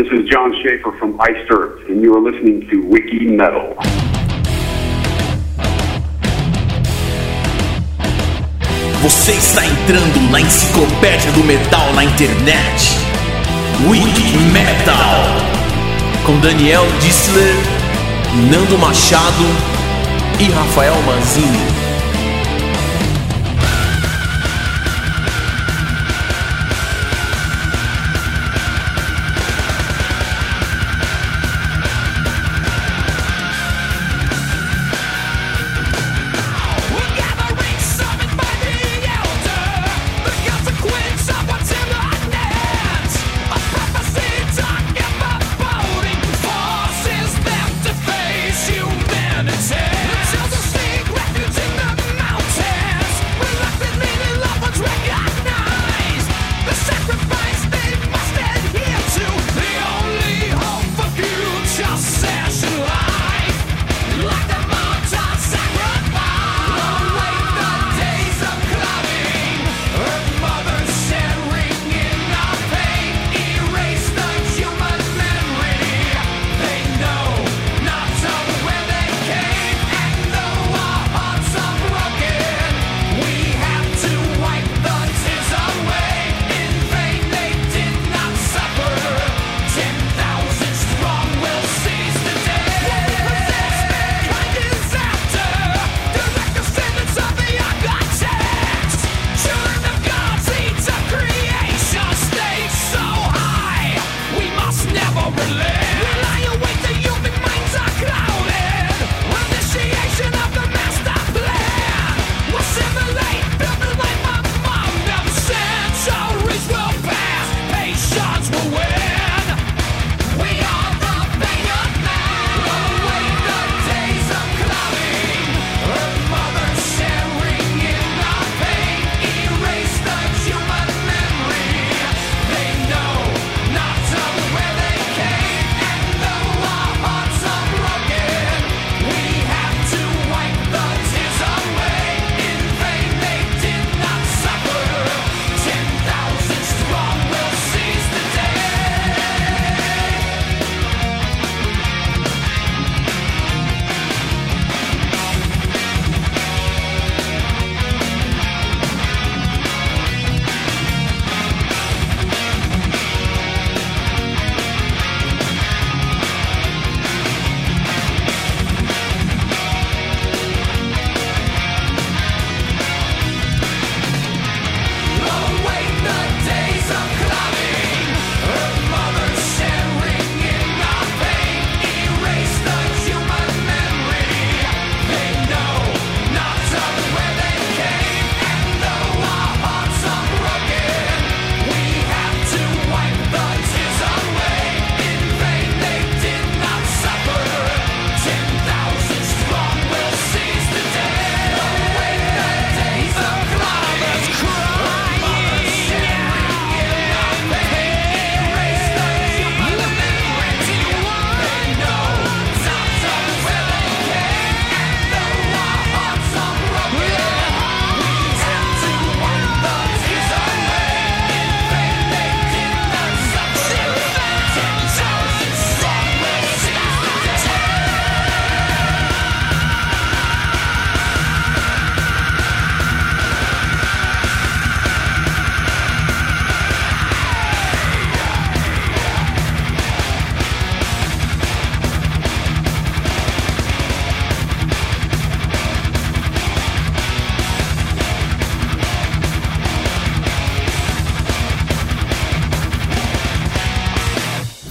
This is John Schaefer from Iced Earth, and you are listening to Wiki Metal. Você está entrando na enciclopédia do metal na internet. Wiki Metal. Com Daniel Dissler, Nando Machado e Rafael Manzini.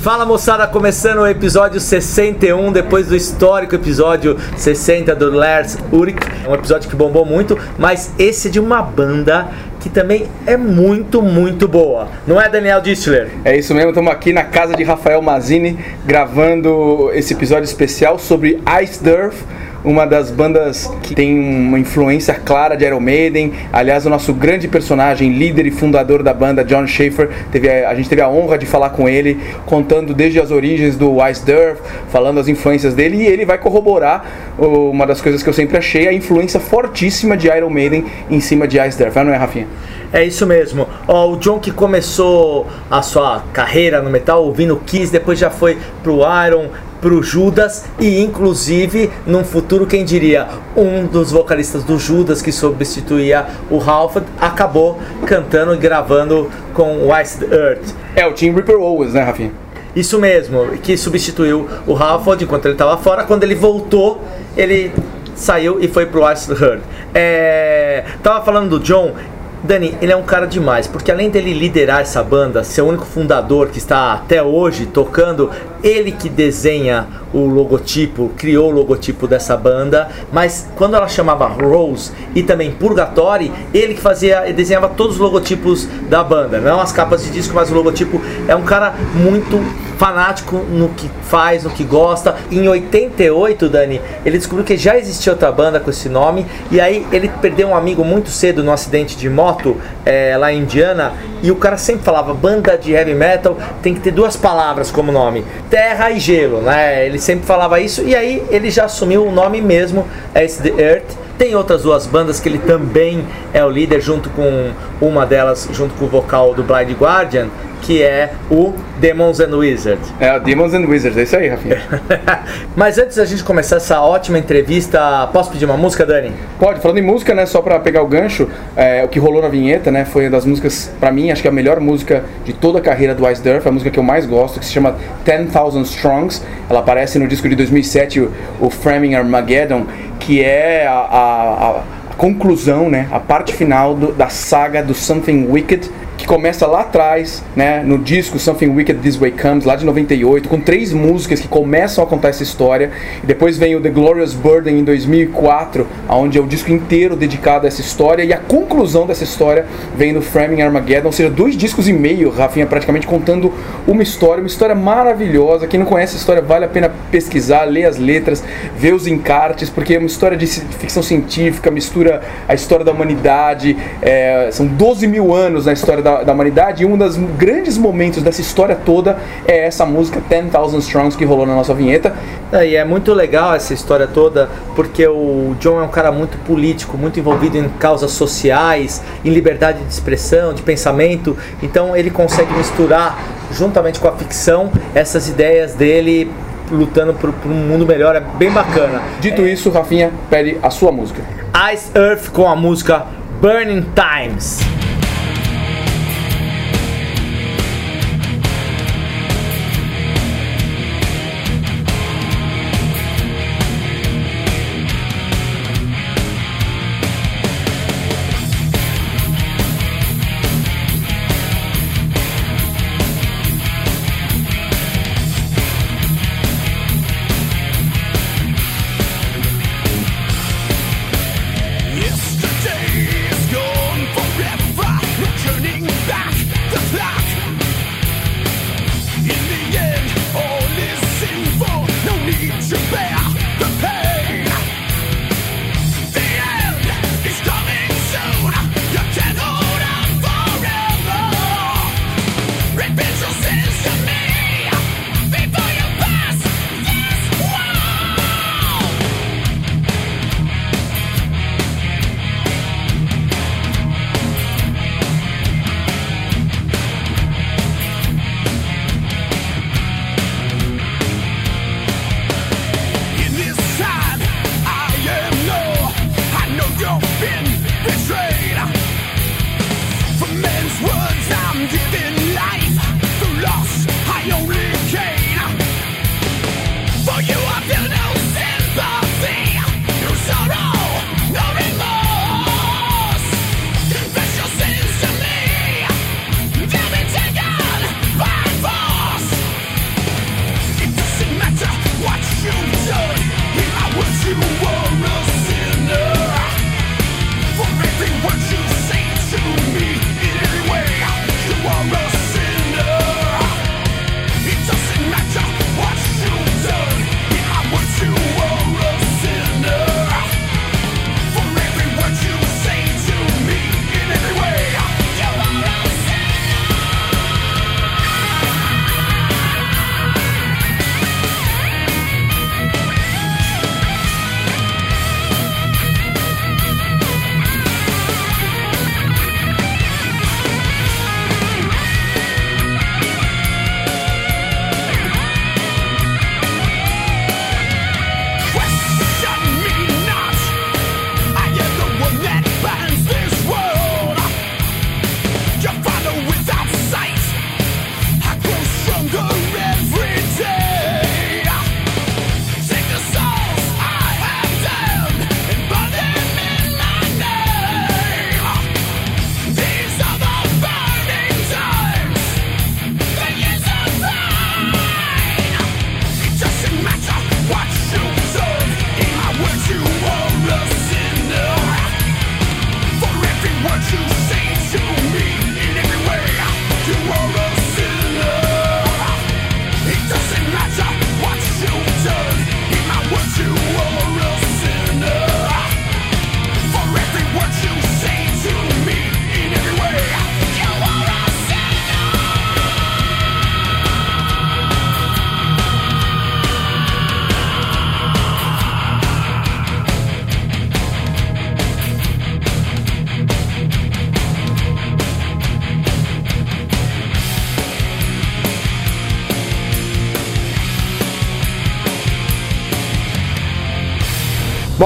Fala moçada, começando o episódio 61, depois do histórico episódio 60 do Lars. É um episódio que bombou muito, mas esse é de uma banda que também é muito, muito boa. Não é, Daniel Distler? É isso mesmo, estamos aqui na casa de Rafael Mazini gravando esse episódio especial sobre Ice Durf uma das bandas que tem uma influência clara de Iron Maiden. Aliás, o nosso grande personagem, líder e fundador da banda, John Schaefer, teve a, a gente teve a honra de falar com ele, contando desde as origens do Wise Durf, falando as influências dele, e ele vai corroborar uma das coisas que eu sempre achei, a influência fortíssima de Iron Maiden em cima de Ice Durf, não é, Rafinha? É isso mesmo. O John que começou a sua carreira no metal ouvindo Kiss, depois já foi pro Iron, pro Judas e inclusive num futuro quem diria um dos vocalistas do Judas que substituía o Halford acabou cantando e gravando com West Earth. É, o Tim Ripper Owens, né, Rafinha? Isso mesmo, que substituiu o Halford enquanto ele estava fora. Quando ele voltou, ele saiu e foi pro West Earth. É, tava falando do John, Dani, ele é um cara demais, porque além dele liderar essa banda, ser o único fundador que está até hoje tocando, ele que desenha o logotipo, criou o logotipo dessa banda, mas quando ela chamava Rose e também Purgatory, ele que fazia, ele desenhava todos os logotipos da banda, não as capas de disco, mas o logotipo é um cara muito fanático no que faz, no que gosta. Em 88, Dani, ele descobriu que já existia outra banda com esse nome e aí ele perdeu um amigo muito cedo num acidente de moto é, lá em Indiana e o cara sempre falava banda de heavy metal tem que ter duas palavras como nome, terra e gelo, né? Ele sempre falava isso e aí ele já assumiu o nome mesmo, As The Earth. Tem outras duas bandas que ele também é o líder, junto com uma delas, junto com o vocal do Blind Guardian, que é o Demons and Wizards. É, o Demons and Wizards, é isso aí, Rafinha. Mas antes da gente começar essa ótima entrevista, posso pedir uma música, Dani? Pode, falando em música, né, só pra pegar o gancho, é, o que rolou na vinheta, né, foi uma das músicas, pra mim, acho que é a melhor música de toda a carreira do Ice Durf, a música que eu mais gosto, que se chama 10,000 Strongs. Ela aparece no disco de 2007, o, o Framing Armageddon, que é a, a, a conclusão, né, a parte final do, da saga do Something Wicked, que começa lá atrás, né, no disco Something Wicked This Way Comes, lá de 98, com três músicas que começam a contar essa história. E depois vem o The Glorious Burden em 2004, onde é o disco inteiro dedicado a essa história. E a conclusão dessa história vem no Framing Armageddon, ou seja, dois discos e meio, Rafinha, praticamente contando uma história, uma história maravilhosa. Quem não conhece a história vale a pena pesquisar, ler as letras, ver os encartes, porque é uma história de ficção científica, mistura a história da humanidade. É, são 12 mil anos na história da da, da, humanidade. E um dos grandes momentos dessa história toda é essa música 10,000 Strongs que rolou na nossa vinheta. É, e é muito legal essa história toda, porque o John é um cara muito político, muito envolvido em causas sociais, em liberdade de expressão, de pensamento. Então ele consegue misturar, juntamente com a ficção, essas ideias dele lutando por, por, um mundo melhor, é bem bacana. Dito é... isso, Rafinha, pede a sua música. Ice Earth com a música Burning Times.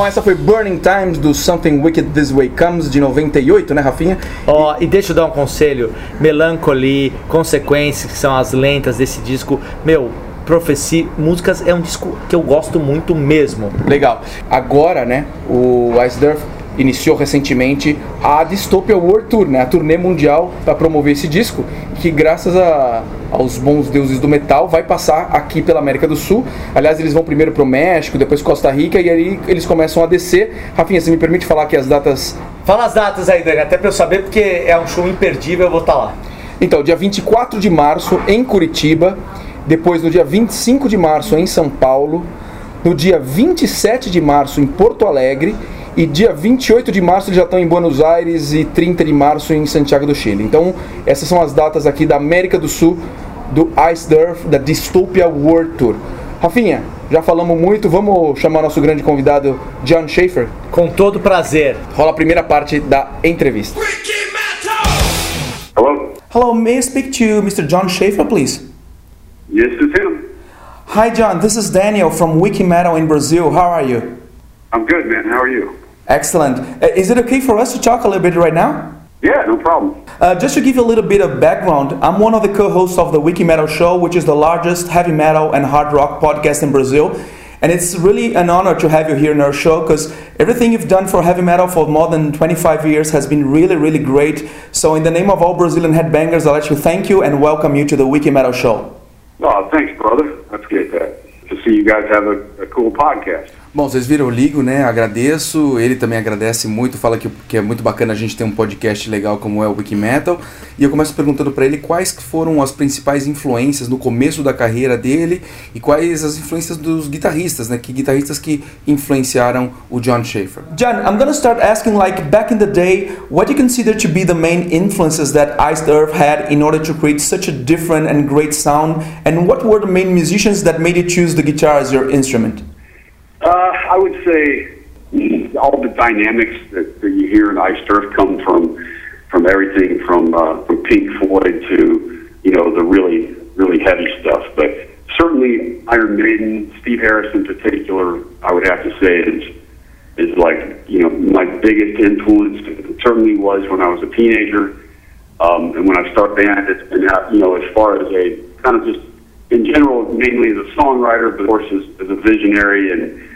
Bom, essa foi Burning Times do Something Wicked This Way Comes de 98, né, Rafinha? Ó, e deixa eu dar um conselho: Melancholy, Consequências, que são as lentas desse disco. Meu, Prophecy, músicas é um disco que eu gosto muito mesmo. Legal. Agora, né, o Ice Durf iniciou recentemente a Dystopia World Tour, né, a turnê mundial para promover esse disco, que graças a, aos bons deuses do metal vai passar aqui pela América do Sul. Aliás, eles vão primeiro para o México, depois Costa Rica e aí eles começam a descer. Rafinha, você me permite falar aqui as datas? Fala as datas aí, Dani, até para eu saber porque é um show imperdível, eu vou estar tá lá. Então, dia 24 de março em Curitiba, depois no dia 25 de março em São Paulo, no dia 27 de março em Porto Alegre e dia 28 de março eles já estão em Buenos Aires e 30 de março em Santiago do Chile. Então, essas são as datas aqui da América do Sul do Ice Durf, da Dystopia World Tour. Rafinha, já falamos muito, vamos chamar nosso grande convidado John Schaefer? Com todo prazer. Rola a primeira parte da entrevista. Hello? Hello, may I speak to Mr. John Schaefer, please? Yes, it's him. Hi, John. This is Daniel from Wiki Metal in Brazil. How are you? I'm good, man. How are you? Excellent. Uh, is it okay for us to talk a little bit right now? Yeah, no problem. Uh, just to give you a little bit of background, I'm one of the co hosts of the Wiki Metal Show, which is the largest heavy metal and hard rock podcast in Brazil. And it's really an honor to have you here in our show because everything you've done for heavy metal for more than 25 years has been really, really great. So, in the name of all Brazilian headbangers, I'd like to thank you and welcome you to the Wiki Metal Show. Oh, thanks, brother. That's good that. To see you guys have a, a cool podcast. Bom, vocês viram o Ligo, né? Agradeço. Ele também agradece muito, fala que, que é muito bacana a gente ter um podcast legal como é o Wiki Metal. E eu começo perguntando para ele quais foram as principais influências no começo da carreira dele e quais as influências dos guitarristas, né? Que guitarristas que influenciaram o John Schaefer. John, I'm gonna start asking like back in the day, what you consider to be the main influences that Iced Earth had in order to create such a different and great sound? And what were the main musicians that made you choose the guitar as your instrument? Uh, I would say all the dynamics that, that you hear in Ice Earth come from from everything from uh, from Pink Floyd to you know the really really heavy stuff. But certainly Iron Maiden, Steve Harris in particular, I would have to say is is like you know my biggest influence. It certainly was when I was a teenager, um, and when I started band. It's been you know as far as a kind of just in general, mainly as a songwriter, but of course as, as a visionary and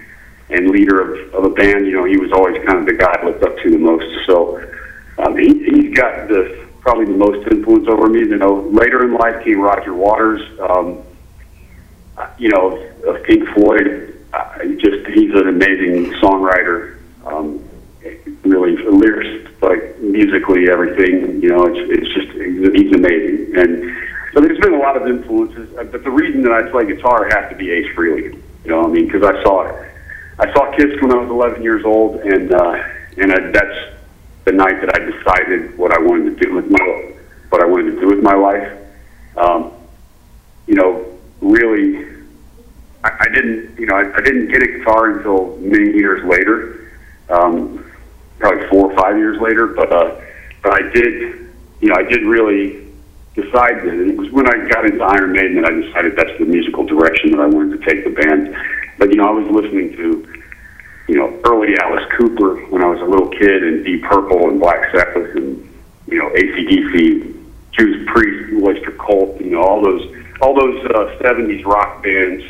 and leader of, of a band, you know, he was always kind of the guy I looked up to the most. So um, he, he's got the probably the most influence over me. You know, later in life came Roger Waters. Um, you know, of Pink Floyd. Uh, just he's an amazing songwriter. Um, really, lyrics, like musically, everything. You know, it's it's just he's amazing. And so there's been a lot of influences. But the reason that I play guitar has to be Ace Frehley. You know, I mean, because I saw it I saw Kiss when I was 11 years old, and uh, and I, that's the night that I decided what I wanted to do with my what I wanted to do with my life. Um, you know, really, I, I didn't you know I, I didn't get a guitar until many years later, um, probably four or five years later. But uh, but I did you know I did really decide that it was when I got into Iron Maiden that I decided that's the musical direction that I wanted to take the band. But you know, I was listening to you know early Alice Cooper when I was a little kid, and Deep Purple and Black Sabbath, and you know ACDC, Judas Priest, Oyster Cult, you know all those all those uh, '70s rock bands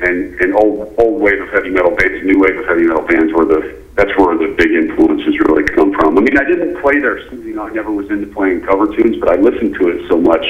and and old old wave of heavy metal bands, new wave of heavy metal bands were the that's where the big influences really come from. I mean, I didn't play their, you know, I never was into playing cover tunes, but I listened to it so much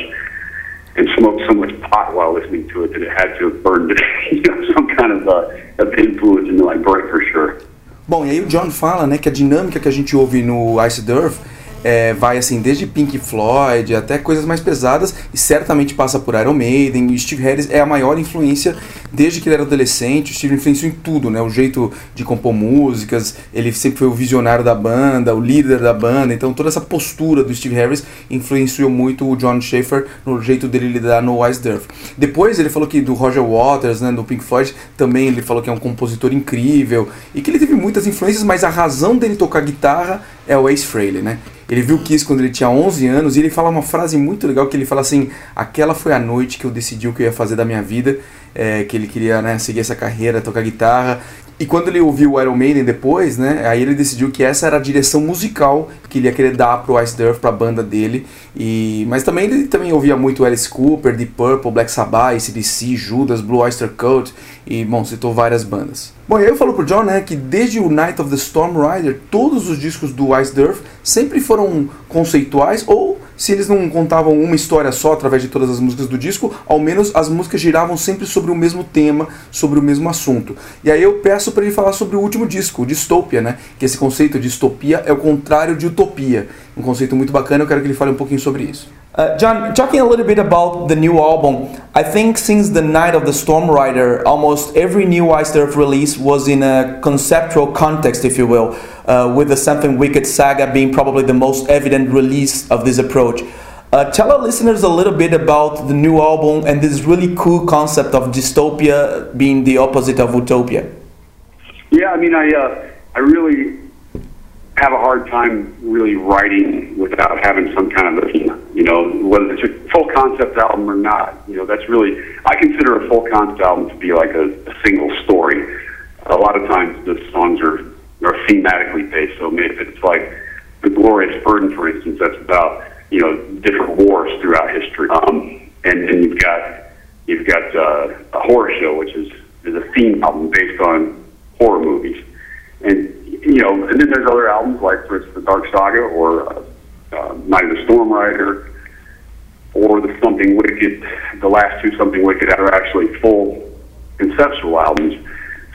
and smoked so much pot while listening to it that it had to have burned you know, some kind of, uh, of influence into my brain for sure. Bom, e aí o John fala, né, que a dinâmica que a gente ouve no Ice Earth é, vai assim desde Pink Floyd até coisas mais pesadas e certamente passa por Iron Maiden e Steve Harris é a maior influência desde que ele era adolescente. O Steve influenciou em tudo, né? O jeito de compor músicas, ele sempre foi o visionário da banda, o líder da banda. Então toda essa postura do Steve Harris influenciou muito o John Schaefer no jeito dele lidar no Wise Earth. Depois ele falou que do Roger Waters, né, do Pink Floyd, também ele falou que é um compositor incrível e que ele teve muitas influências, mas a razão dele tocar guitarra é o Ace Frehley, né? Ele viu Kiss quando ele tinha 11 anos e ele fala uma frase muito legal que ele fala assim: aquela foi a noite que eu decidi o que eu ia fazer da minha vida, é, que ele queria né, seguir essa carreira, tocar guitarra. E quando ele ouviu o Iron Maiden depois, né, aí ele decidiu que essa era a direção musical que ele ia querer dar pro Ice Earth, pra banda dele. E, mas também ele também ouvia muito Alice Cooper, Deep Purple, Black Sabbath, ACDC, Judas, Blue Oyster Cult e, bom, citou várias bandas. Bom, e aí eu falo pro John, né, que desde o Night of the Storm Rider, todos os discos do Ice Earth sempre foram conceituais ou se eles não contavam uma história só através de todas as músicas do disco, ao menos as músicas giravam sempre sobre o mesmo tema, sobre o mesmo assunto. E aí eu peço para ele falar sobre o último disco, o Dystopia, né? Que esse conceito de distopia é o contrário de utopia. Um conceito muito bacana, eu quero que ele fale um pouquinho sobre isso. Uh, John, talking a little bit about the new album, I think since the night of the Storm Rider, almost every new Iced Earth release was in a conceptual context, if you will, uh, with the Something Wicked saga being probably the most evident release of this approach. Uh, tell our listeners a little bit about the new album and this really cool concept of dystopia being the opposite of utopia. Yeah, I mean, I uh, I really have a hard time really writing without having some kind of a you know whether it's a full concept album or not you know that's really i consider a full concept album to be like a, a single story. A lot of times the songs are are thematically based so maybe it's like the glorious burden for instance that's about you know different wars throughout history. Um and then you've got you've got uh, a horror show which is is a theme album based on horror movies. And you know, and then there's other albums like, for instance, the Dark Saga or uh, uh, Night of the Storm Rider or the Something Wicked. The last two Something Wicked are actually full conceptual albums.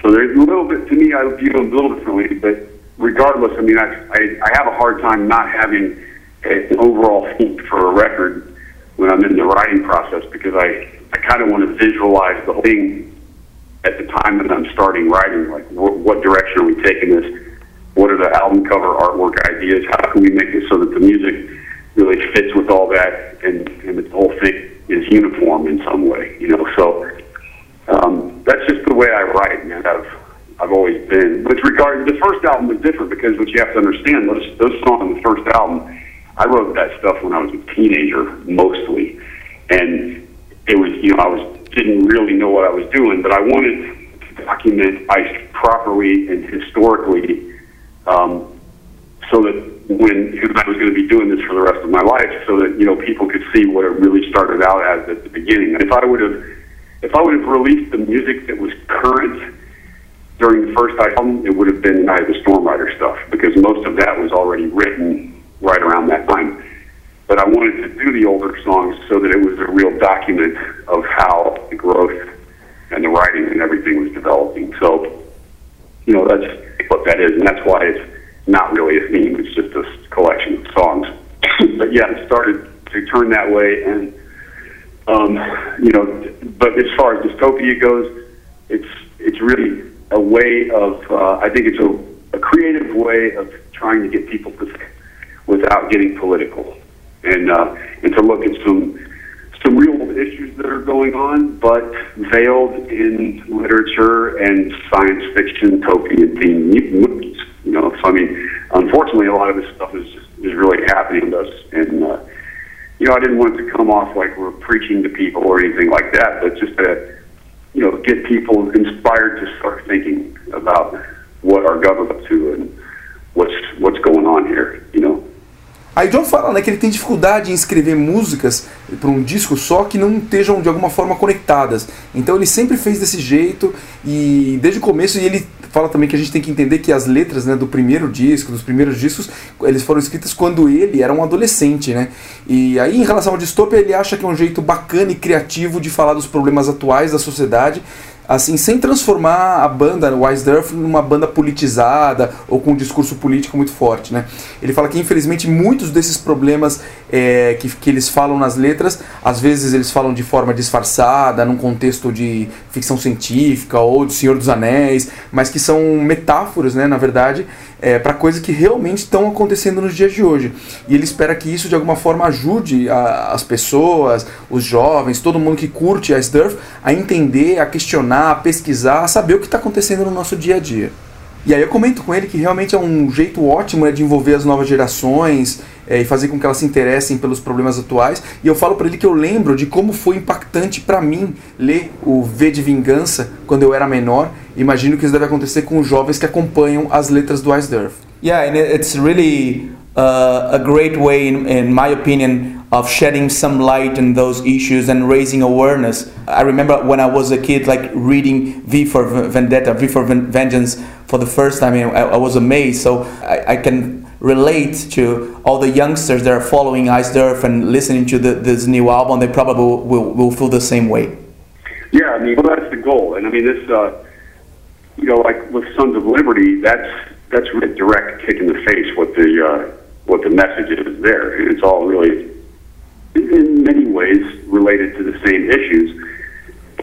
So there's a little bit to me. I view them a little differently, but regardless, I mean, I I, I have a hard time not having an overall theme for a record when I'm in the writing process because I I kind of want to visualize the whole thing at the time that I'm starting writing. Like, wh- what direction are we taking this? What are the album cover artwork ideas? How can we make it so that the music really fits with all that and, and the whole thing is uniform in some way, you know? So um, that's just the way I write, man. I've, I've always been. With regard, the first album was different because what you have to understand, those, those songs on the first album, I wrote that stuff when I was a teenager, mostly. And it was, you know, I was didn't really know what I was doing, but I wanted to document ice properly and historically um, so that when because I was going to be doing this for the rest of my life, so that you know people could see what it really started out as at the beginning. If I would have, if I would have released the music that was current during the first album, it would have been Night of the Storm Rider stuff because most of that was already written right around that time. But I wanted to do the older songs so that it was a real document of how the growth and the writing and everything was developing. So, you know, that's what that is, and that's why it's not really a theme. It's just a collection of songs. but yeah, it started to turn that way, and um, you know, but as far as dystopia goes, it's it's really a way of uh, I think it's a, a creative way of trying to get people to think without getting political, and uh, and to look at some some real issues that are going on, but veiled in literature and science fiction, topian themed movies. You know, so I mean, unfortunately, a lot of this stuff is is really happening to us, and uh, you know, I didn't want it to come off like we're preaching to people or anything like that, but just to you know get people inspired to start thinking about what our government's to and what's what's going on here. You know. Aí John fala né, que ele tem dificuldade em escrever músicas para um disco só que não estejam de alguma forma conectadas. Então ele sempre fez desse jeito e desde o começo e ele fala também que a gente tem que entender que as letras né, do primeiro disco, dos primeiros discos, eles foram escritas quando ele era um adolescente, né? E aí em relação ao distopia ele acha que é um jeito bacana e criativo de falar dos problemas atuais da sociedade assim, sem transformar a banda, Wise Earth, numa banda politizada ou com um discurso político muito forte, né? Ele fala que, infelizmente, muitos desses problemas é, que, que eles falam nas letras, às vezes eles falam de forma disfarçada, num contexto de ficção científica ou de Senhor dos Anéis, mas que são metáforas, né, na verdade, é, para coisas que realmente estão acontecendo nos dias de hoje. E ele espera que isso de alguma forma ajude a, as pessoas, os jovens, todo mundo que curte a Sturf a entender, a questionar, a pesquisar, a saber o que está acontecendo no nosso dia a dia. E aí eu comento com ele que realmente é um jeito ótimo né, de envolver as novas gerações é, e fazer com que elas se interessem pelos problemas atuais. E eu falo para ele que eu lembro de como foi impactante para mim ler o V de Vingança quando eu era menor. Imagino que isso deve acontecer com os jovens que acompanham as letras do Ice Durf. Yeah, and it's really uh, a great way, in, in my opinion, of shedding some light on those issues and raising awareness. I remember when I was a kid, like reading V for Vendetta, V for Vengeance for the first time, I, I was amazed. So I, I, can relate to all the youngsters that are following Ice Durf and listening to the, this new album. They probably will, will feel the same way. Yeah, I mean, well, that's the goal. And I mean, this, uh, you know, like with Sons of Liberty, that's that's really direct kick in the face what the uh, what the message is there, and it's all really in many ways related to the same issues.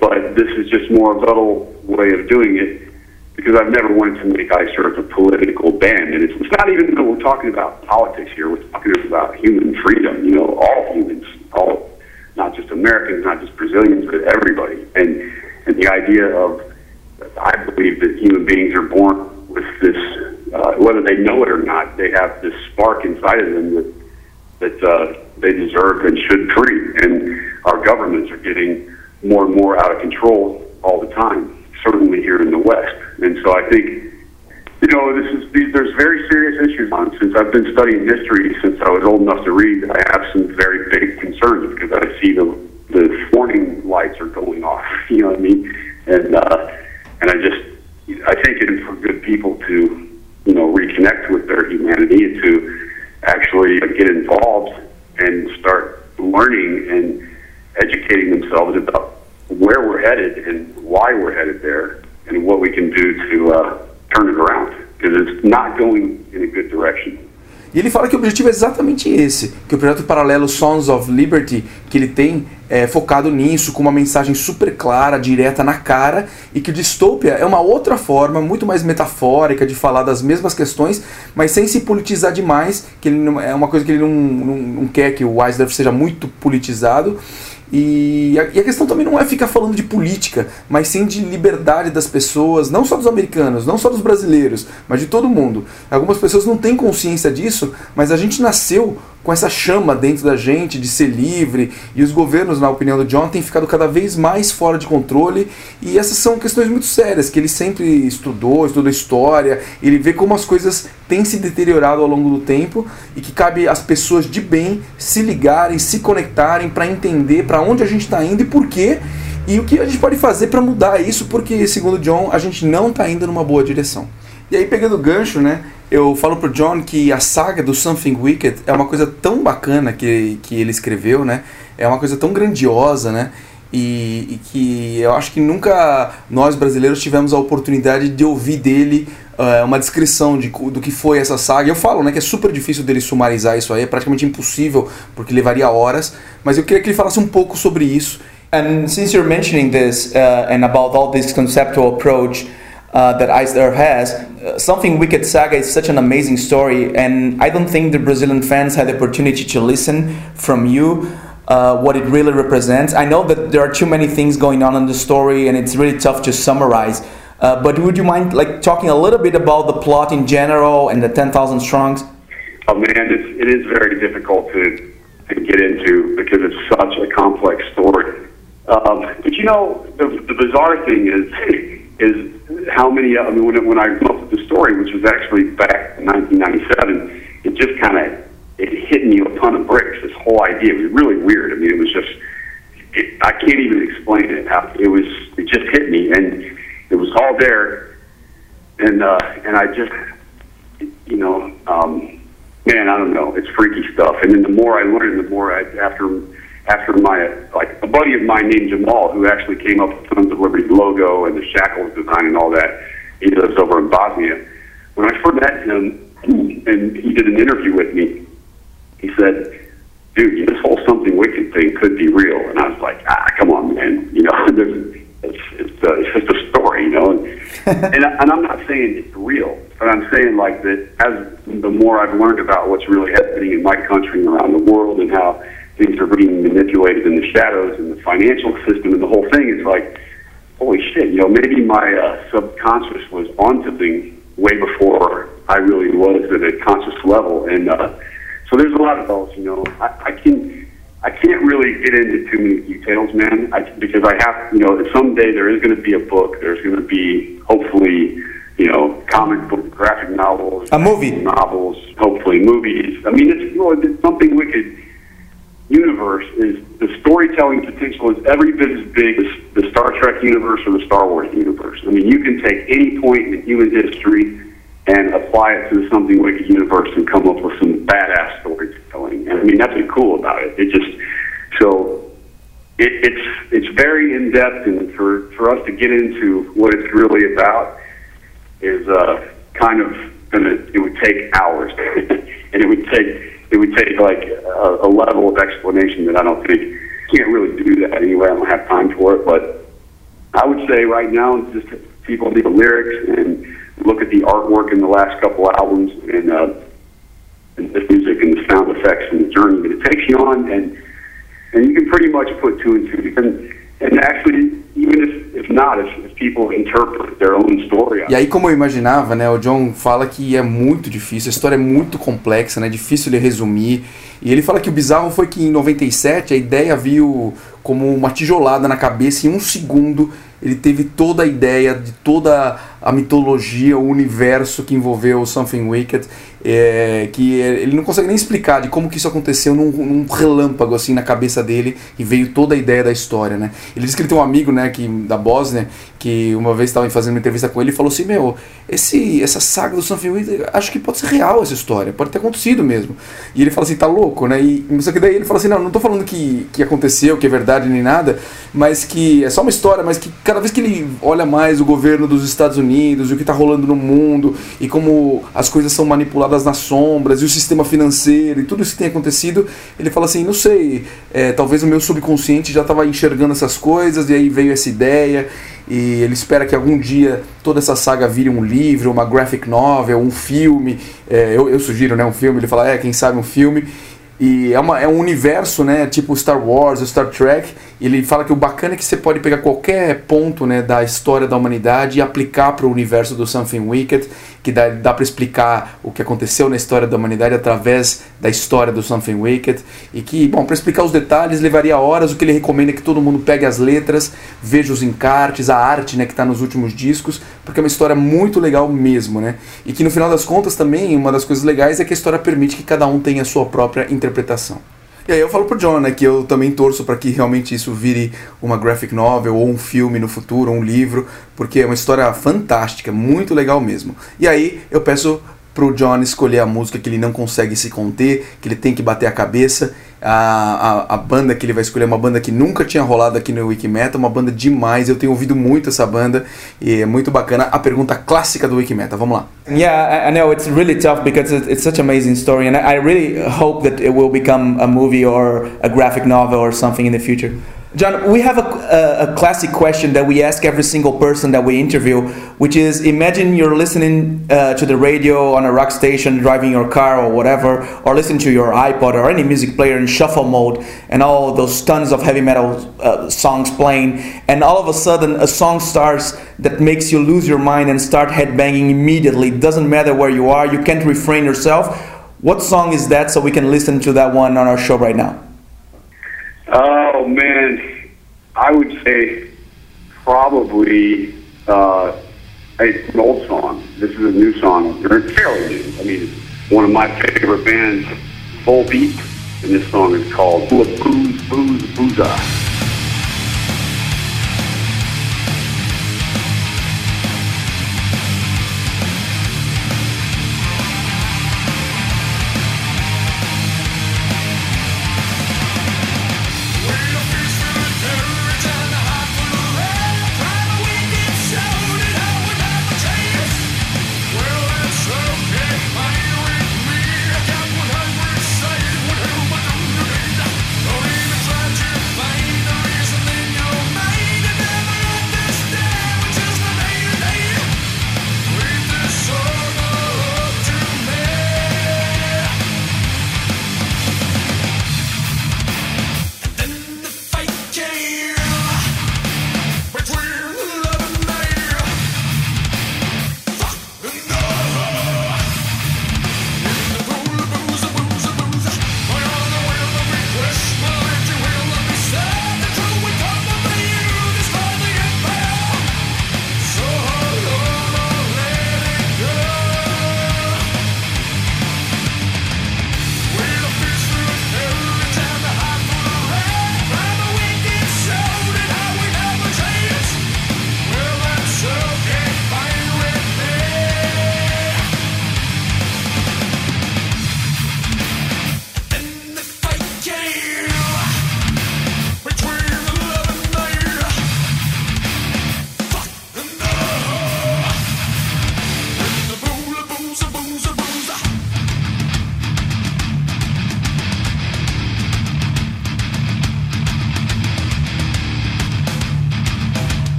But this is just more a subtle way of doing it because I've never wanted to make ICERF a political band. And it's, it's not even that we're talking about politics here. We're talking about human freedom, you know, all humans, all, not just Americans, not just Brazilians, but everybody. And, and the idea of, I believe that human beings are born with this, uh, whether they know it or not, they have this spark inside of them that, that uh, they deserve and should free. And our governments are getting more and more out of control all the time, certainly here in the West. And so I think, you know, this is these, there's very serious issues on. Since I've been studying history since I was old enough to read, I have some very big concerns because I see the the warning lights are going off. You know what I mean? And uh, and I just I think it's for good people to you know reconnect with their humanity and to actually get involved and start learning and educating themselves about where we're headed and why we're headed there and what we can do to uh, turn it around because it's not going in a good direction. E ele fala que o objetivo é exatamente esse, que o projeto paralelo Sons of Liberty que ele tem é focado nisso, com uma mensagem super clara, direta na cara, e que o Dystopia é uma outra forma, muito mais metafórica de falar das mesmas questões, mas sem se politizar demais, que ele não, é uma coisa que ele não, não, não quer que o Wisdom seja muito politizado, e a, e a, questão também não é ficar falando de política, mas sim de liberdade das pessoas, não só dos americanos, não só dos brasileiros, mas de todo mundo. Algumas pessoas não têm consciência disso, mas a gente nasceu com essa chama dentro da gente de ser livre, e os governos, na opinião do John, têm ficado cada vez mais fora de controle, e essas são questões muito sérias, que ele sempre estudou, estudou história, ele vê como as coisas têm se deteriorado ao longo do tempo, e que cabe às pessoas de bem se ligarem, se conectarem para entender para onde a gente está indo e por quê, e o que a gente pode fazer para mudar isso, porque, segundo John, a gente não está indo numa boa direção. E aí, pegando o gancho, né? Eu falo pro John que a saga do Something Wicked é uma coisa tão bacana que, que ele escreveu, né? É uma coisa tão grandiosa, né? E, e que eu acho que nunca nós brasileiros tivemos a oportunidade de ouvir dele uh, uma descrição de, do que foi essa saga. Eu falo, né, que é super difícil dele sumarizar isso aí, é praticamente impossível, porque levaria horas. Mas eu queria que ele falasse um pouco sobre isso. And since you're mentioning this uh, and about all this conceptual approach, uh, that Ice Earth has. Uh, Something Wicked Saga is such an amazing story, and I don't think the Brazilian fans had the opportunity to listen from you. Uh, what it really represents. I know that there are too many things going on in the story, and it's really tough to summarize. Uh, but would you mind like talking a little bit about the plot in general and the Ten Thousand Strongs? Oh man, it's, it is very difficult to to get into because it's such a complex story. Um, but you know, the, the bizarre thing is is how many, I mean, when, when I looked at the story, which was actually back in 1997, it just kind of, it hit me a ton of bricks, this whole idea. Was really weird. I mean, it was just, it, I can't even explain it. How, it was, it just hit me, and it was all there, and, uh, and I just, you know, um, man, I don't know. It's freaky stuff. And then the more I learned, the more I, after after my like a buddy of mine named Jamal, who actually came up with Sons of Liberty logo and the shackles design and all that. He lives over in Bosnia. When I first met him, and he did an interview with me, he said, "Dude, this whole something wicked thing could be real." And I was like, "Ah, come on, man. You know, it's it's, uh, it's just a story, you know." And, and, and I'm not saying it's real, but I'm saying like that as the more I've learned about what's really happening in my country and around the world, and how things are being manipulated in the shadows and the financial system and the whole thing. It's like, holy shit, you know, maybe my uh, subconscious was on something way before I really was at a conscious level. And uh, so there's a lot of those. You know, I, I can I can't really get into too many details, man, I, because I have you know someday there is going to be a book. There's going to be hopefully you know comic book, graphic novels, a movie, novels, hopefully movies. I mean, it's, you know, it's something wicked universe is the storytelling potential is every bit as big as the Star Trek universe or the Star Wars universe. I mean, you can take any point in human history and apply it to Something Wicked universe and come up with some badass storytelling. And I mean, that's what's cool about it. It just so it, it's it's very in depth, and for for us to get into what it's really about is uh, kind of gonna it would take hours, and it would take it would take like a, a level of explanation that I don't think can't really do that anyway. I don't have time for it, but I would say right now, just people need the lyrics and look at the artwork in the last couple albums and, uh, and the music and the sound effects and the journey that it takes you on, and and you can pretty much put two and two. And, E aí, como eu imaginava, né, o John fala que é muito difícil, a história é muito complexa, né, difícil de resumir. E ele fala que o bizarro foi que em 97 a ideia viu como uma tijolada na cabeça em um segundo ele teve toda a ideia de toda a mitologia, o universo que envolveu Something Wicked, é, que ele não consegue nem explicar de como que isso aconteceu num, num, relâmpago assim na cabeça dele e veio toda a ideia da história, né? Ele disse que ele tem um amigo, né, que da Bósnia, que uma vez estava fazendo uma entrevista com ele e falou assim, meu, esse essa saga do Something Wicked, acho que pode ser real essa história, pode ter acontecido mesmo. E ele fala assim, tá louco, né? E só que daí ele fala assim, não, não tô falando que que aconteceu, que é verdade nem nada, mas que é só uma história, mas que cada vez que ele olha mais o governo dos Estados Unidos, o que está rolando no mundo e como as coisas são manipuladas nas sombras e o sistema financeiro e tudo isso que tem acontecido, ele fala assim: não sei, é, talvez o meu subconsciente já estava enxergando essas coisas e aí veio essa ideia. E ele espera que algum dia toda essa saga vire um livro, uma graphic novel, um filme. É, eu, eu sugiro né, um filme. Ele fala: é, quem sabe um filme. E é, uma, é um universo, né, tipo Star Wars, Star Trek. Ele fala que o bacana é que você pode pegar qualquer ponto né, da história da humanidade e aplicar para o universo do Something Wicked que dá, dá para explicar o que aconteceu na história da humanidade através da história do Something Wicked e que, bom, para explicar os detalhes levaria horas, o que ele recomenda é que todo mundo pegue as letras, veja os encartes, a arte, né, que está nos últimos discos, porque é uma história muito legal mesmo, né? E que no final das contas também, uma das coisas legais é que a história permite que cada um tenha a sua própria interpretação. E aí eu falo pro John, né, que eu também torço para que realmente isso vire uma graphic novel ou um filme no futuro, ou um livro, porque é uma história fantástica, muito legal mesmo. E aí eu peço pro John escolher a música que ele não consegue se conter, que ele tem que bater a cabeça. A, a, a, banda que ele vai escolher é uma banda que nunca tinha rolado aqui no Wikimeta, uma banda demais. Eu tenho ouvido muito essa banda e é muito bacana. A pergunta clássica do Wikimeta, vamos lá. Yeah, I know it's really tough because it's such an amazing story, and I really hope that it will become a movie or a graphic novel or something in the future. John, we have a, a, classic question that we ask every single person that we interview, which is imagine you're listening uh, to the radio on a rock station, driving your car or whatever, or listening to your iPod or any music player in shuffle mode, and all those tons of heavy metal uh, songs playing, and all of a sudden a song starts that makes you lose your mind and start headbanging immediately. It doesn't matter where you are, you can't refrain yourself. What song is that so we can listen to that one on our show right now? Oh man, I would say probably uh, an old song. This is a new song. They're fairly new. I mean, one of my favorite bands, Volbeat, and this song is called Booze Booze Booza.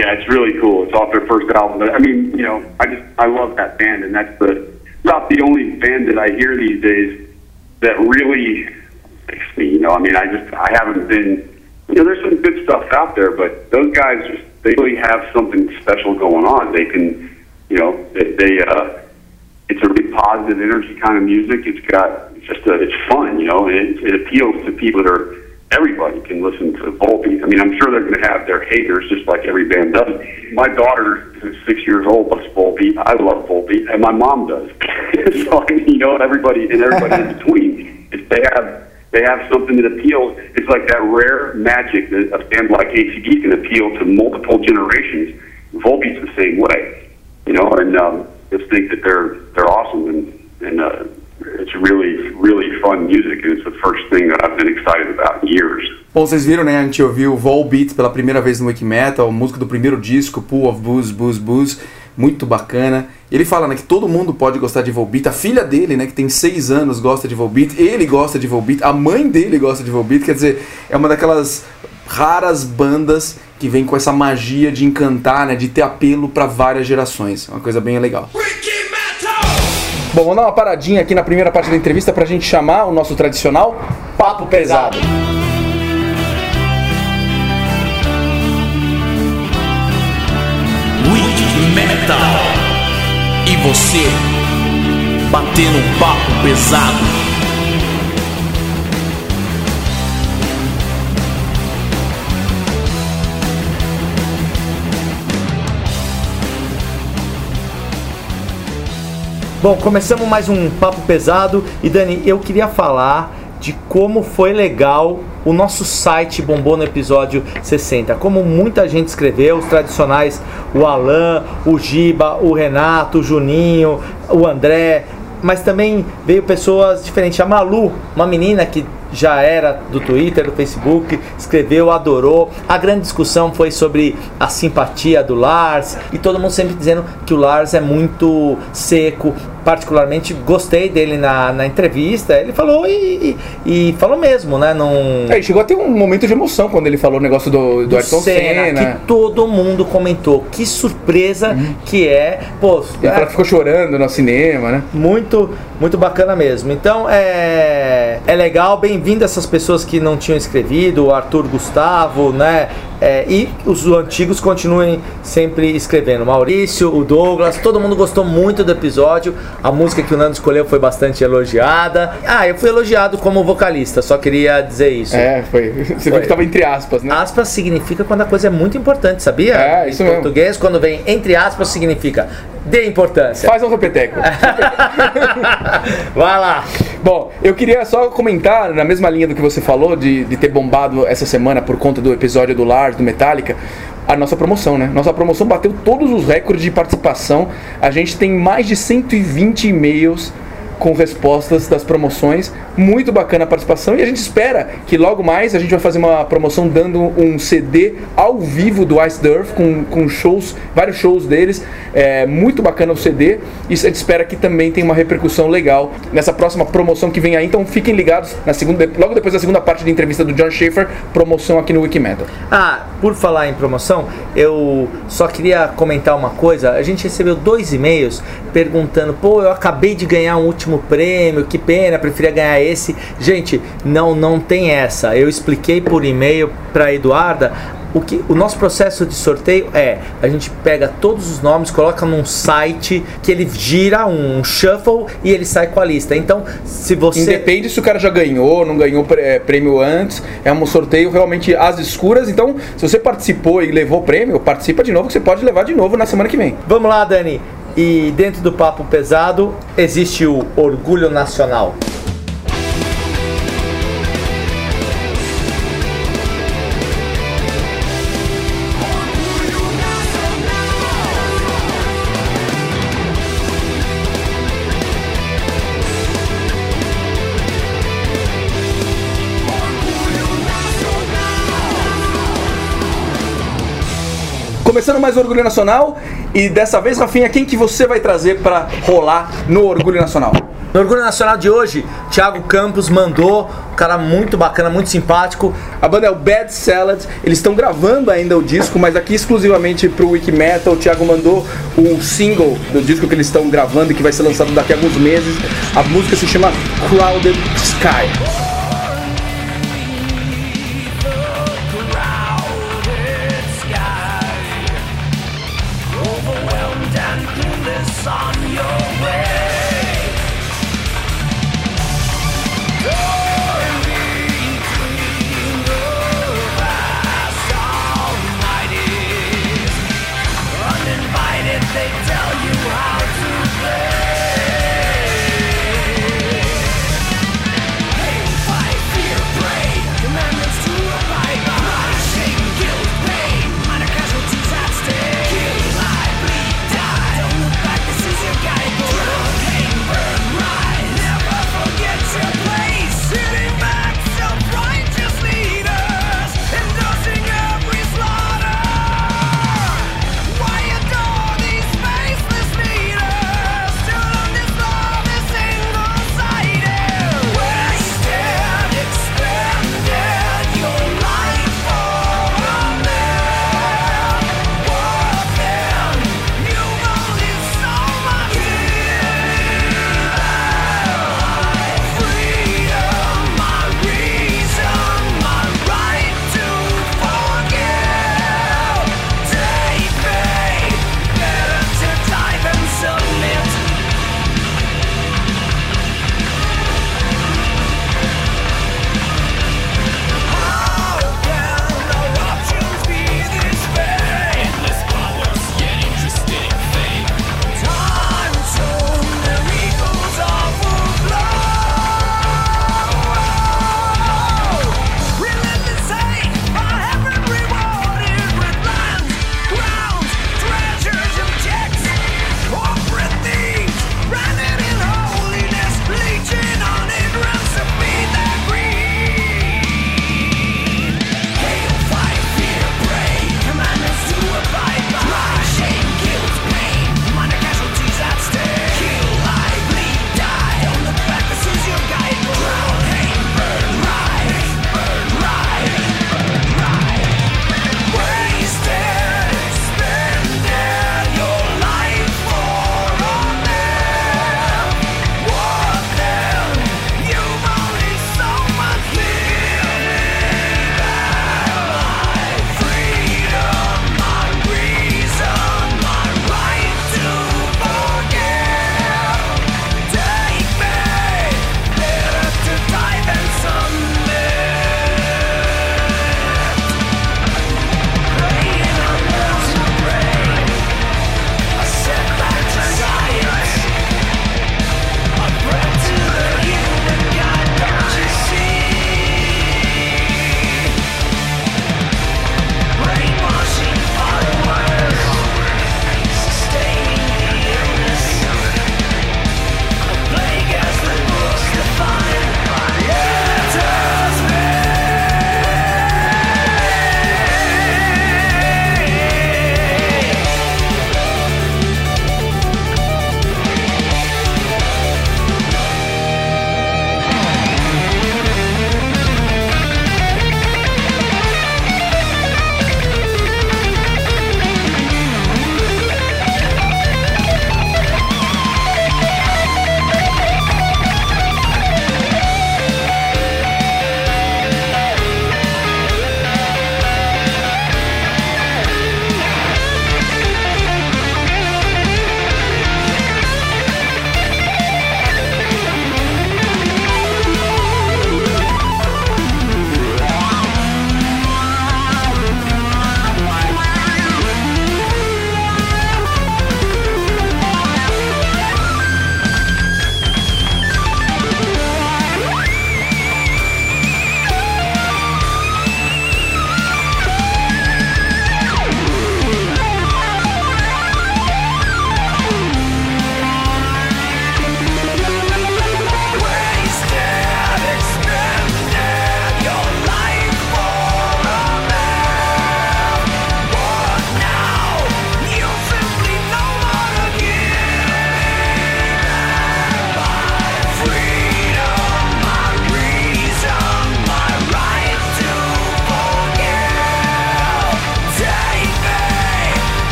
Yeah, it's really cool. It's off their first album. I mean, you know, I just I love that band, and that's the about the only band that I hear these days that really makes me. You know, I mean, I just I haven't been. You know, there's some good stuff out there, but those guys just they really have something special going on. They can, you know, they, they uh, it's a really positive energy kind of music. It's got it's just a, it's fun, you know, and it, it appeals to people that are everybody can listen to Volbeat. I mean, I'm sure they're going to have their haters, just like every band does. My daughter, who's six years old, loves Volbeat. I love Volbeat, and my mom does. so you know, everybody and everybody in between, if they have they have something that appeals. It's like that rare magic that a band like ACD can appeal to multiple generations. Volbeat's the same way, you know, and um, just think that they're they're awesome and and. Uh, it's really, really fun music, and it's the first thing that I've been excited about in years. Bom, vocês viram, né? A gente ouviu Volbeat pela primeira vez no Wiki Metal, música do primeiro disco, Pool of Booze, Booze, Booze, muito bacana. Ele fala né, que todo mundo pode gostar de Volbeat, a filha dele, né, que tem 6 anos, gosta de Volbeat, ele gosta de Volbeat, a mãe dele gosta de Volbeat, quer dizer, é uma daquelas raras bandas que vem com essa magia de encantar, né, de ter apelo para várias gerações. Uma coisa bem legal. Bom, vamos dar uma paradinha aqui na primeira parte da entrevista pra gente chamar o nosso tradicional Papo Pesado. Wicked Metal. E você, batendo um papo pesado. Bom, começamos mais um papo pesado e Dani, eu queria falar de como foi legal o nosso site bombou no episódio 60. Como muita gente escreveu, os tradicionais, o Alan, o Giba, o Renato, o Juninho, o André, mas também veio pessoas diferentes. A Malu, uma menina que já era do Twitter, do Facebook, escreveu, adorou. A grande discussão foi sobre a simpatia do Lars e todo mundo sempre dizendo que o Lars é muito seco. Particularmente gostei dele na, na entrevista. Ele falou e, e, e falou mesmo, né? Não... É, chegou a ter um momento de emoção quando ele falou o negócio do, do, do Ayrton Senna, Senna. Que todo mundo comentou. Que surpresa uhum. que é. Pô, e é, ficou chorando no cinema, né? Muito, muito bacana mesmo. Então é, é legal, bem-vindo essas pessoas que não tinham escrevido, o Arthur Gustavo, né? É, e os antigos continuem sempre escrevendo. Maurício, o Douglas, todo mundo gostou muito do episódio. A música que o Nando escolheu foi bastante elogiada. Ah, eu fui elogiado como vocalista, só queria dizer isso. É, foi. Você foi. viu que estava entre aspas, né? Aspas significa quando a coisa é muito importante, sabia? É, isso em mesmo. português, quando vem entre aspas, significa dê importância. Faz um repeteco. Vai lá. Bom, eu queria só comentar, na mesma linha do que você falou, de, de ter bombado essa semana por conta do episódio do Do Metallica, a nossa promoção, né? Nossa promoção bateu todos os recordes de participação. A gente tem mais de 120 e-mails com respostas das promoções. Muito bacana a participação e a gente espera que logo mais a gente vai fazer uma promoção dando um CD ao vivo do Ice Durf com, com shows, vários shows deles. É muito bacana o CD e a gente espera que também tenha uma repercussão legal nessa próxima promoção que vem aí. Então fiquem ligados na segunda, logo depois da segunda parte da entrevista do John Schaefer, promoção aqui no Wikimetal. Ah, por falar em promoção, eu só queria comentar uma coisa. A gente recebeu dois e-mails perguntando: pô, eu acabei de ganhar um último prêmio, que pena, preferia ganhar esse. Gente, não, não tem essa. Eu expliquei por e-mail para Eduarda. O que o nosso processo de sorteio é a gente pega todos os nomes coloca num site que ele gira um shuffle e ele sai com a lista. Então se você independe se o cara já ganhou não ganhou prêmio antes. É um sorteio realmente às escuras. Então se você participou e levou prêmio participa de novo que você pode levar de novo na semana que vem. Vamos lá Dani e dentro do papo pesado existe o orgulho nacional. Começando mais o Orgulho Nacional e dessa vez, Rafinha, quem que você vai trazer para rolar no Orgulho Nacional? No Orgulho Nacional de hoje, Thiago Campos mandou, um cara muito bacana, muito simpático. A banda é o Bad Salad, eles estão gravando ainda o disco, mas aqui exclusivamente pro Wiki Metal, o Thiago mandou o single do disco que eles estão gravando e que vai ser lançado daqui a alguns meses. A música se chama Crowded Sky.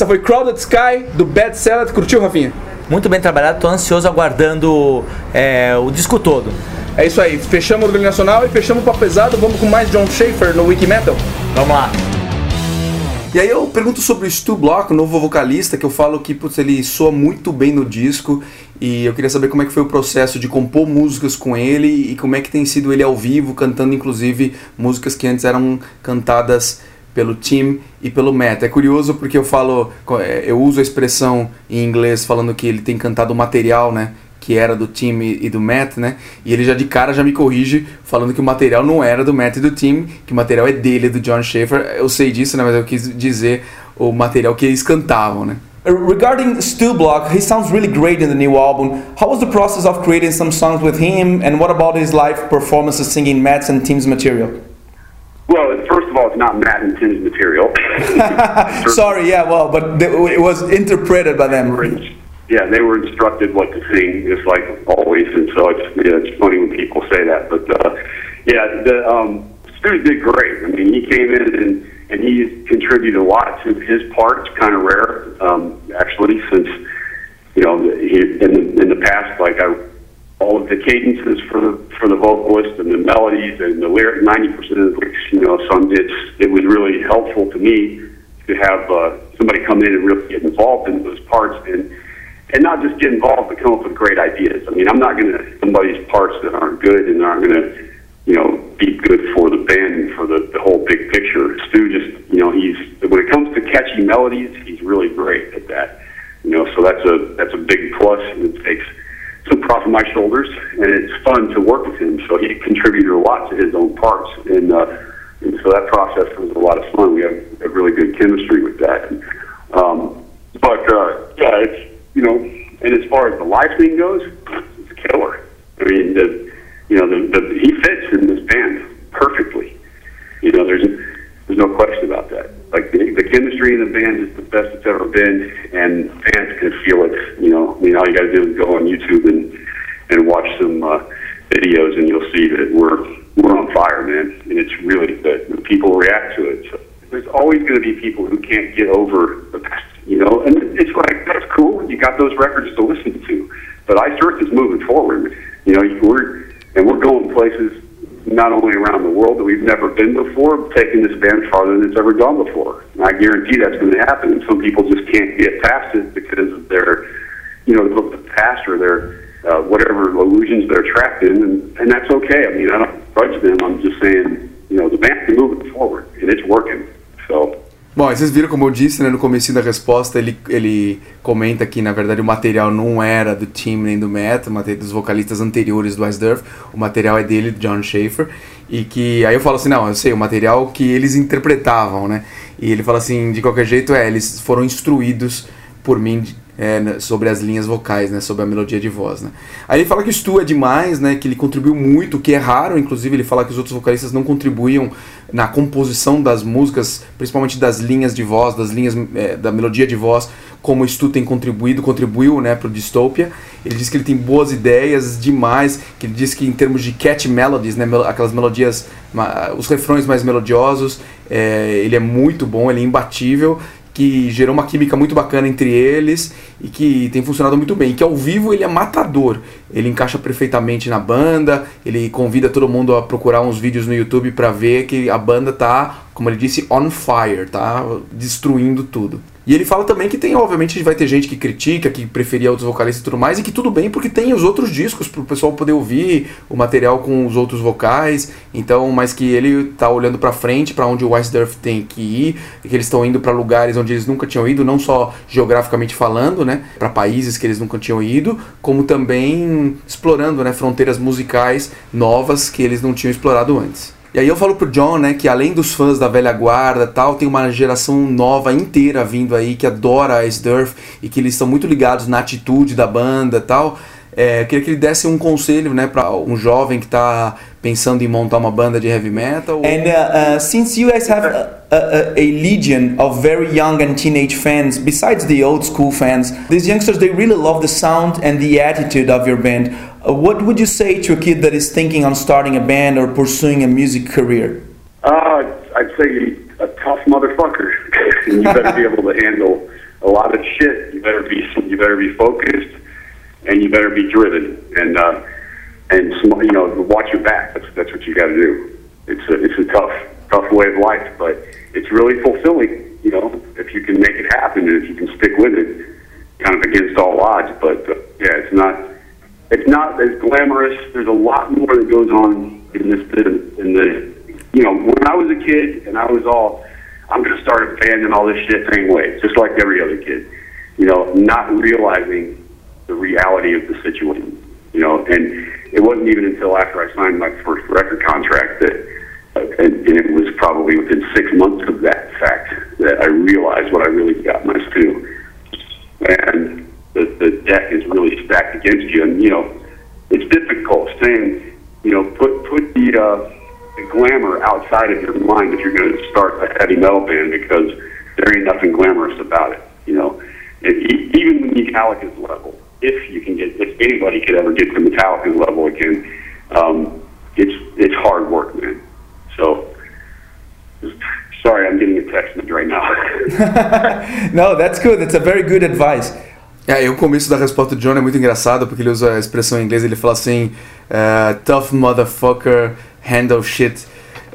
Essa foi Crowded Sky, do Bad Salad. Curtiu, Rafinha? Muito bem trabalhado, tô ansioso aguardando é, o disco todo. É isso aí, fechamos o Orgulho Nacional e fechamos o Papo Pesado. Vamos com mais John Schaefer no Wiki Metal. Vamos lá. E aí eu pergunto sobre o Stu Block, o novo vocalista, que eu falo que putz, ele soa muito bem no disco e eu queria saber como é que foi o processo de compor músicas com ele e como é que tem sido ele ao vivo, cantando inclusive músicas que antes eram cantadas pelo Tim e pelo Matt. É curioso porque eu falo, é, eu uso a expressão em inglês falando que ele tem cantado material, né? que era do time e do Matt, né? E ele já de cara já me corrige falando que o material não era do Matt e do time, que o material é dele, do John Schaefer. Eu sei disso, né? Mas eu quis dizer o material que eles cantavam, né? Uh, regarding Stu Block, he sounds really great in the new album. How was the process of creating some songs with him, and what about his live performances singing Matt's and Tim's material? Not Matt and Tim's material. Sorry, yeah, well, but they, it was interpreted by them yeah, they were instructed what to sing, just like always, and so it's yeah, it's funny when people say that. But uh, yeah, the um, Stu did great. I mean, he came in and and he contributed a lot to his part. It's kind of rare, um, actually, since you know he, in the in the past, like I. All of the cadences for the for the vocalist and the melodies and the lyric, ninety percent of which you know, so it's it was really helpful to me to have uh, somebody come in and really get involved in those parts and and not just get involved, but come up with great ideas. I mean, I'm not going to somebody's parts that aren't good and aren't going to, you know, be good for the band and for the, the whole big picture. Stu just, you know, he's when it comes to catchy melodies, he's really great at that. You know, so that's a that's a big plus, and it takes some prop on my shoulders, and it's fun to work with him. So he contributed a lot to his own parts, and, uh, and so that process was a lot of fun. We have a really good chemistry with that. Um, but uh, yeah, it's you know, and as far as the live thing goes, it's a killer. I mean, the, you know, the, the, he fits in this band perfectly. You know, there's there's no question about that. Like the, the chemistry in the band is the best it's ever been, and fans can feel it. You know, I mean, all you got to do is go on YouTube and and watch some uh, videos, and you'll see that we're we're on fire, man, and it's really good. People react to it. So there's always going to be people who can't get over the past you know, and it's like that's cool. You got those records to listen to, but Ice Earth is moving forward. You know, we're and we're going places not only around the world that we've never been before, taking this band farther than it's ever gone before. And I guarantee that's going to happen. And some people just can't get past it because of their, you know, the past or their uh, whatever illusions they're trapped in, and, and that's okay. I mean, I don't grudge them. I'm just saying, you know, the band's moving forward, and it's working. So Bom, vocês viram como eu disse né, no começo da resposta, ele, ele comenta que na verdade o material não era do Tim nem do Matt, dos vocalistas anteriores do Ice Durf, o material é dele, John Schaefer, e que aí eu falo assim, não, eu sei, o material que eles interpretavam, né? E ele fala assim, de qualquer jeito, é, eles foram instruídos por mim é, né, sobre as linhas vocais, né, sobre a melodia de voz. Né. Aí ele fala que o Stu é demais, né, que ele contribuiu muito, que é raro, inclusive ele fala que os outros vocalistas não contribuíam na composição das músicas, principalmente das linhas de voz, das linhas é, da melodia de voz, como o Stu tem contribuído, contribuiu né, para o Dystopia. Ele diz que ele tem boas ideias demais, que ele diz que em termos de catch melodies, né, aquelas melodias, os refrões mais melodiosos, é, ele é muito bom, ele é imbatível que gerou uma química muito bacana entre eles e que tem funcionado muito bem. Que ao vivo ele é matador, ele encaixa perfeitamente na banda, ele convida todo mundo a procurar uns vídeos no YouTube para ver que a banda tá, como ele disse, on fire, tá destruindo tudo. E ele fala também que tem, obviamente, vai ter gente que critica, que preferia outros vocalistas e tudo mais, e que tudo bem porque tem os outros discos para o pessoal poder ouvir o material com os outros vocais. Então, mas que ele tá olhando para frente, para onde o Wise tem que ir, e que eles estão indo para lugares onde eles nunca tinham ido, não só geograficamente falando, né, para países que eles nunca tinham ido, como também explorando, né, fronteiras musicais novas que eles não tinham explorado antes. E aí eu falo pro John, né, que além dos fãs da velha guarda tal, tem uma geração nova inteira vindo aí que adora a Durf e que eles estão muito ligados na atitude da banda tal. É, queria que ele desse um conselho, né, para um jovem que está pensando em montar uma banda de heavy metal. And uh, uh, since you guys have a, a, a, legion of very young and teenage fans, besides the old school fans, these youngsters they really love the sound and the attitude of your band. Uh, what would you say to a kid that is thinking on starting a band or pursuing a music career? Uh, I'd say you're a tough motherfucker. you better be able to handle a lot of shit. You better be you better be focused, and you better be driven, and uh, and you know watch your back. That's that's what you got to do. It's a it's a tough tough way of life, but it's really fulfilling. You know, if you can make it happen and if you can stick with it, kind of against all odds. But uh, yeah, it's not it's not as glamorous. There's a lot more that goes on in this business. In the you know, when I was a kid and I was all, I'm going to start a band and all this shit same way, just like every other kid. You know, not realizing the reality of the situation. You know, and it wasn't even until after I signed my first record contract that, uh, and, and it was probably within six months of that fact that I realized what I really got myself to. And the, the deck is really stacked against you, and you know, it's difficult saying, you know, put put the uh, the glamour outside of your mind if you're going to start a heavy metal band because there ain't nothing glamorous about it. You know, if, even Metallica's level, if you can get, if anybody could ever get to Metallica's level again, um, it's it's hard work, man. So, sorry, I'm getting a text right now. no, that's good. That's a very good advice. É, e o começo da resposta do John é muito engraçado porque ele usa a expressão em inglês, ele fala assim, uh, tough motherfucker, handle shit.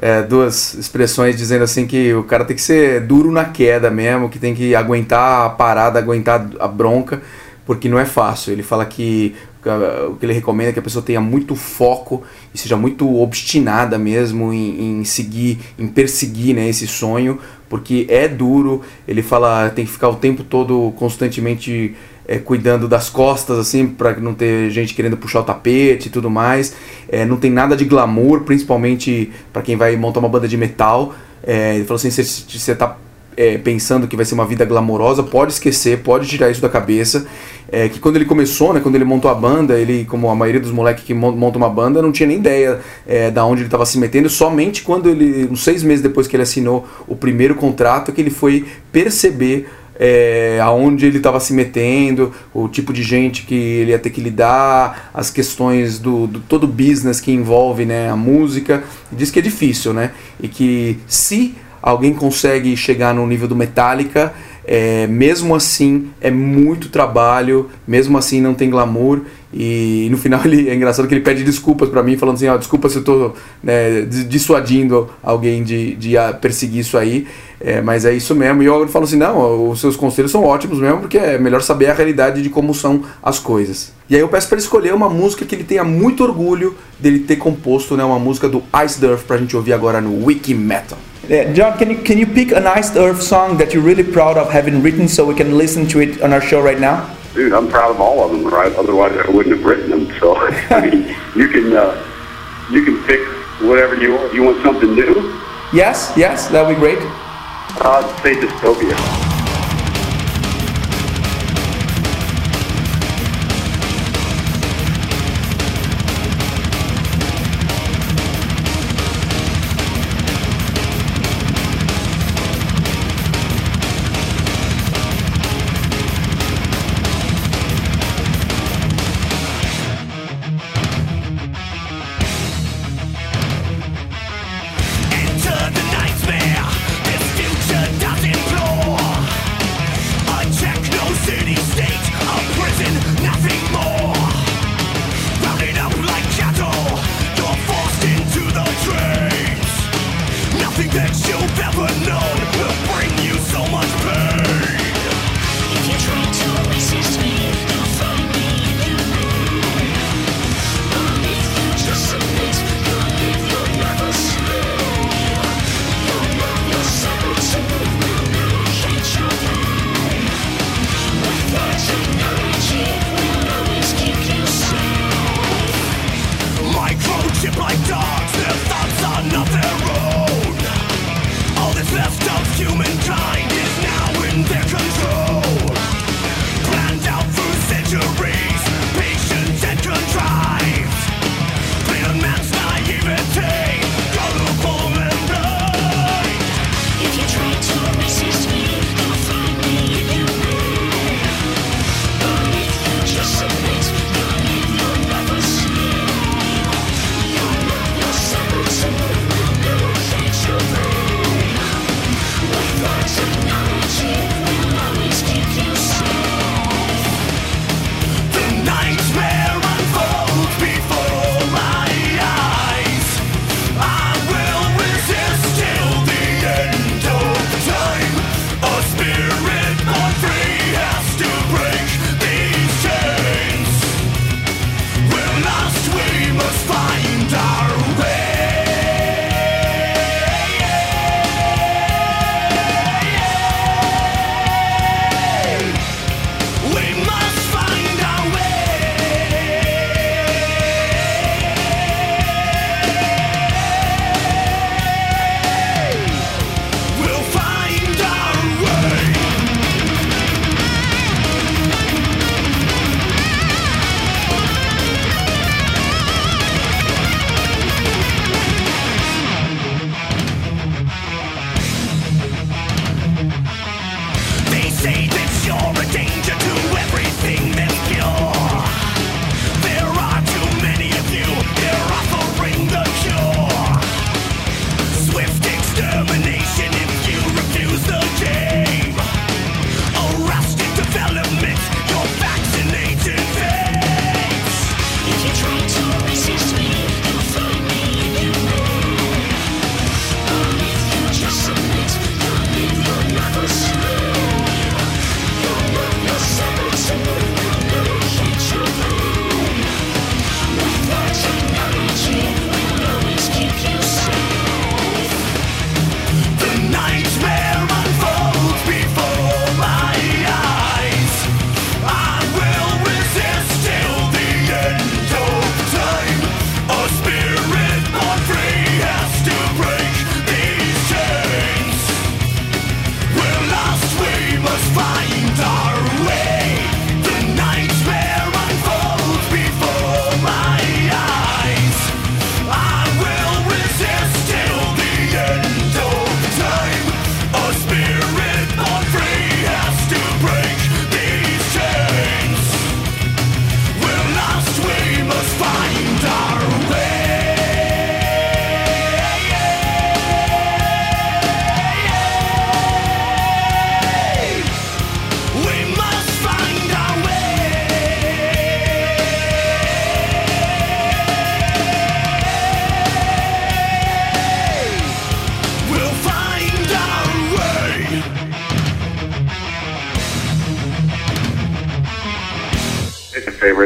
É, duas expressões dizendo assim que o cara tem que ser duro na queda mesmo, que tem que aguentar a parada, aguentar a bronca, porque não é fácil. Ele fala que o que ele recomenda é que a pessoa tenha muito foco e seja muito obstinada mesmo em, em seguir, em perseguir né, esse sonho, porque é duro. Ele fala tem que ficar o tempo todo constantemente é, cuidando das costas, assim, para não ter gente querendo puxar o tapete e tudo mais. É, não tem nada de glamour, principalmente para quem vai montar uma banda de metal. É, ele falou assim: você está é, pensando que vai ser uma vida glamourosa, pode esquecer, pode tirar isso da cabeça. É, que quando ele começou, né, quando ele montou a banda, ele, como a maioria dos moleques que montam uma banda, não tinha nem ideia é, da onde ele estava se metendo. Somente quando ele, uns seis meses depois que ele assinou o primeiro contrato, que ele foi perceber é, aonde ele estava se metendo, o tipo de gente que ele ia ter que lidar, as questões do, do todo o business que envolve né, a música. Diz que é difícil, né? E que se alguém consegue chegar no nível do Metallica, é, mesmo assim é muito trabalho, mesmo assim não tem glamour e no final ele, é engraçado que ele pede desculpas para mim, falando assim, ó, desculpa se eu tô né, dissuadindo alguém de, de perseguir isso aí, é, mas é isso mesmo. E eu falo assim, não, os seus conselhos são ótimos mesmo, porque é melhor saber a realidade de como são as coisas. E aí eu peço para ele escolher uma música que ele tenha muito orgulho dele ter composto, né, uma música do Ice Earth pra gente ouvir agora no Wiki Metal. Yeah, John, can you can you pick a nice Earth song that you're really proud of having written so we can listen to it on our show right now? Dude, I'm proud of all of them, right? Otherwise, I wouldn't have written them. So, I mean, you can uh, you can pick whatever you want. You want something new? Yes, yes, that'd be great. Uh, I'd say dystopia.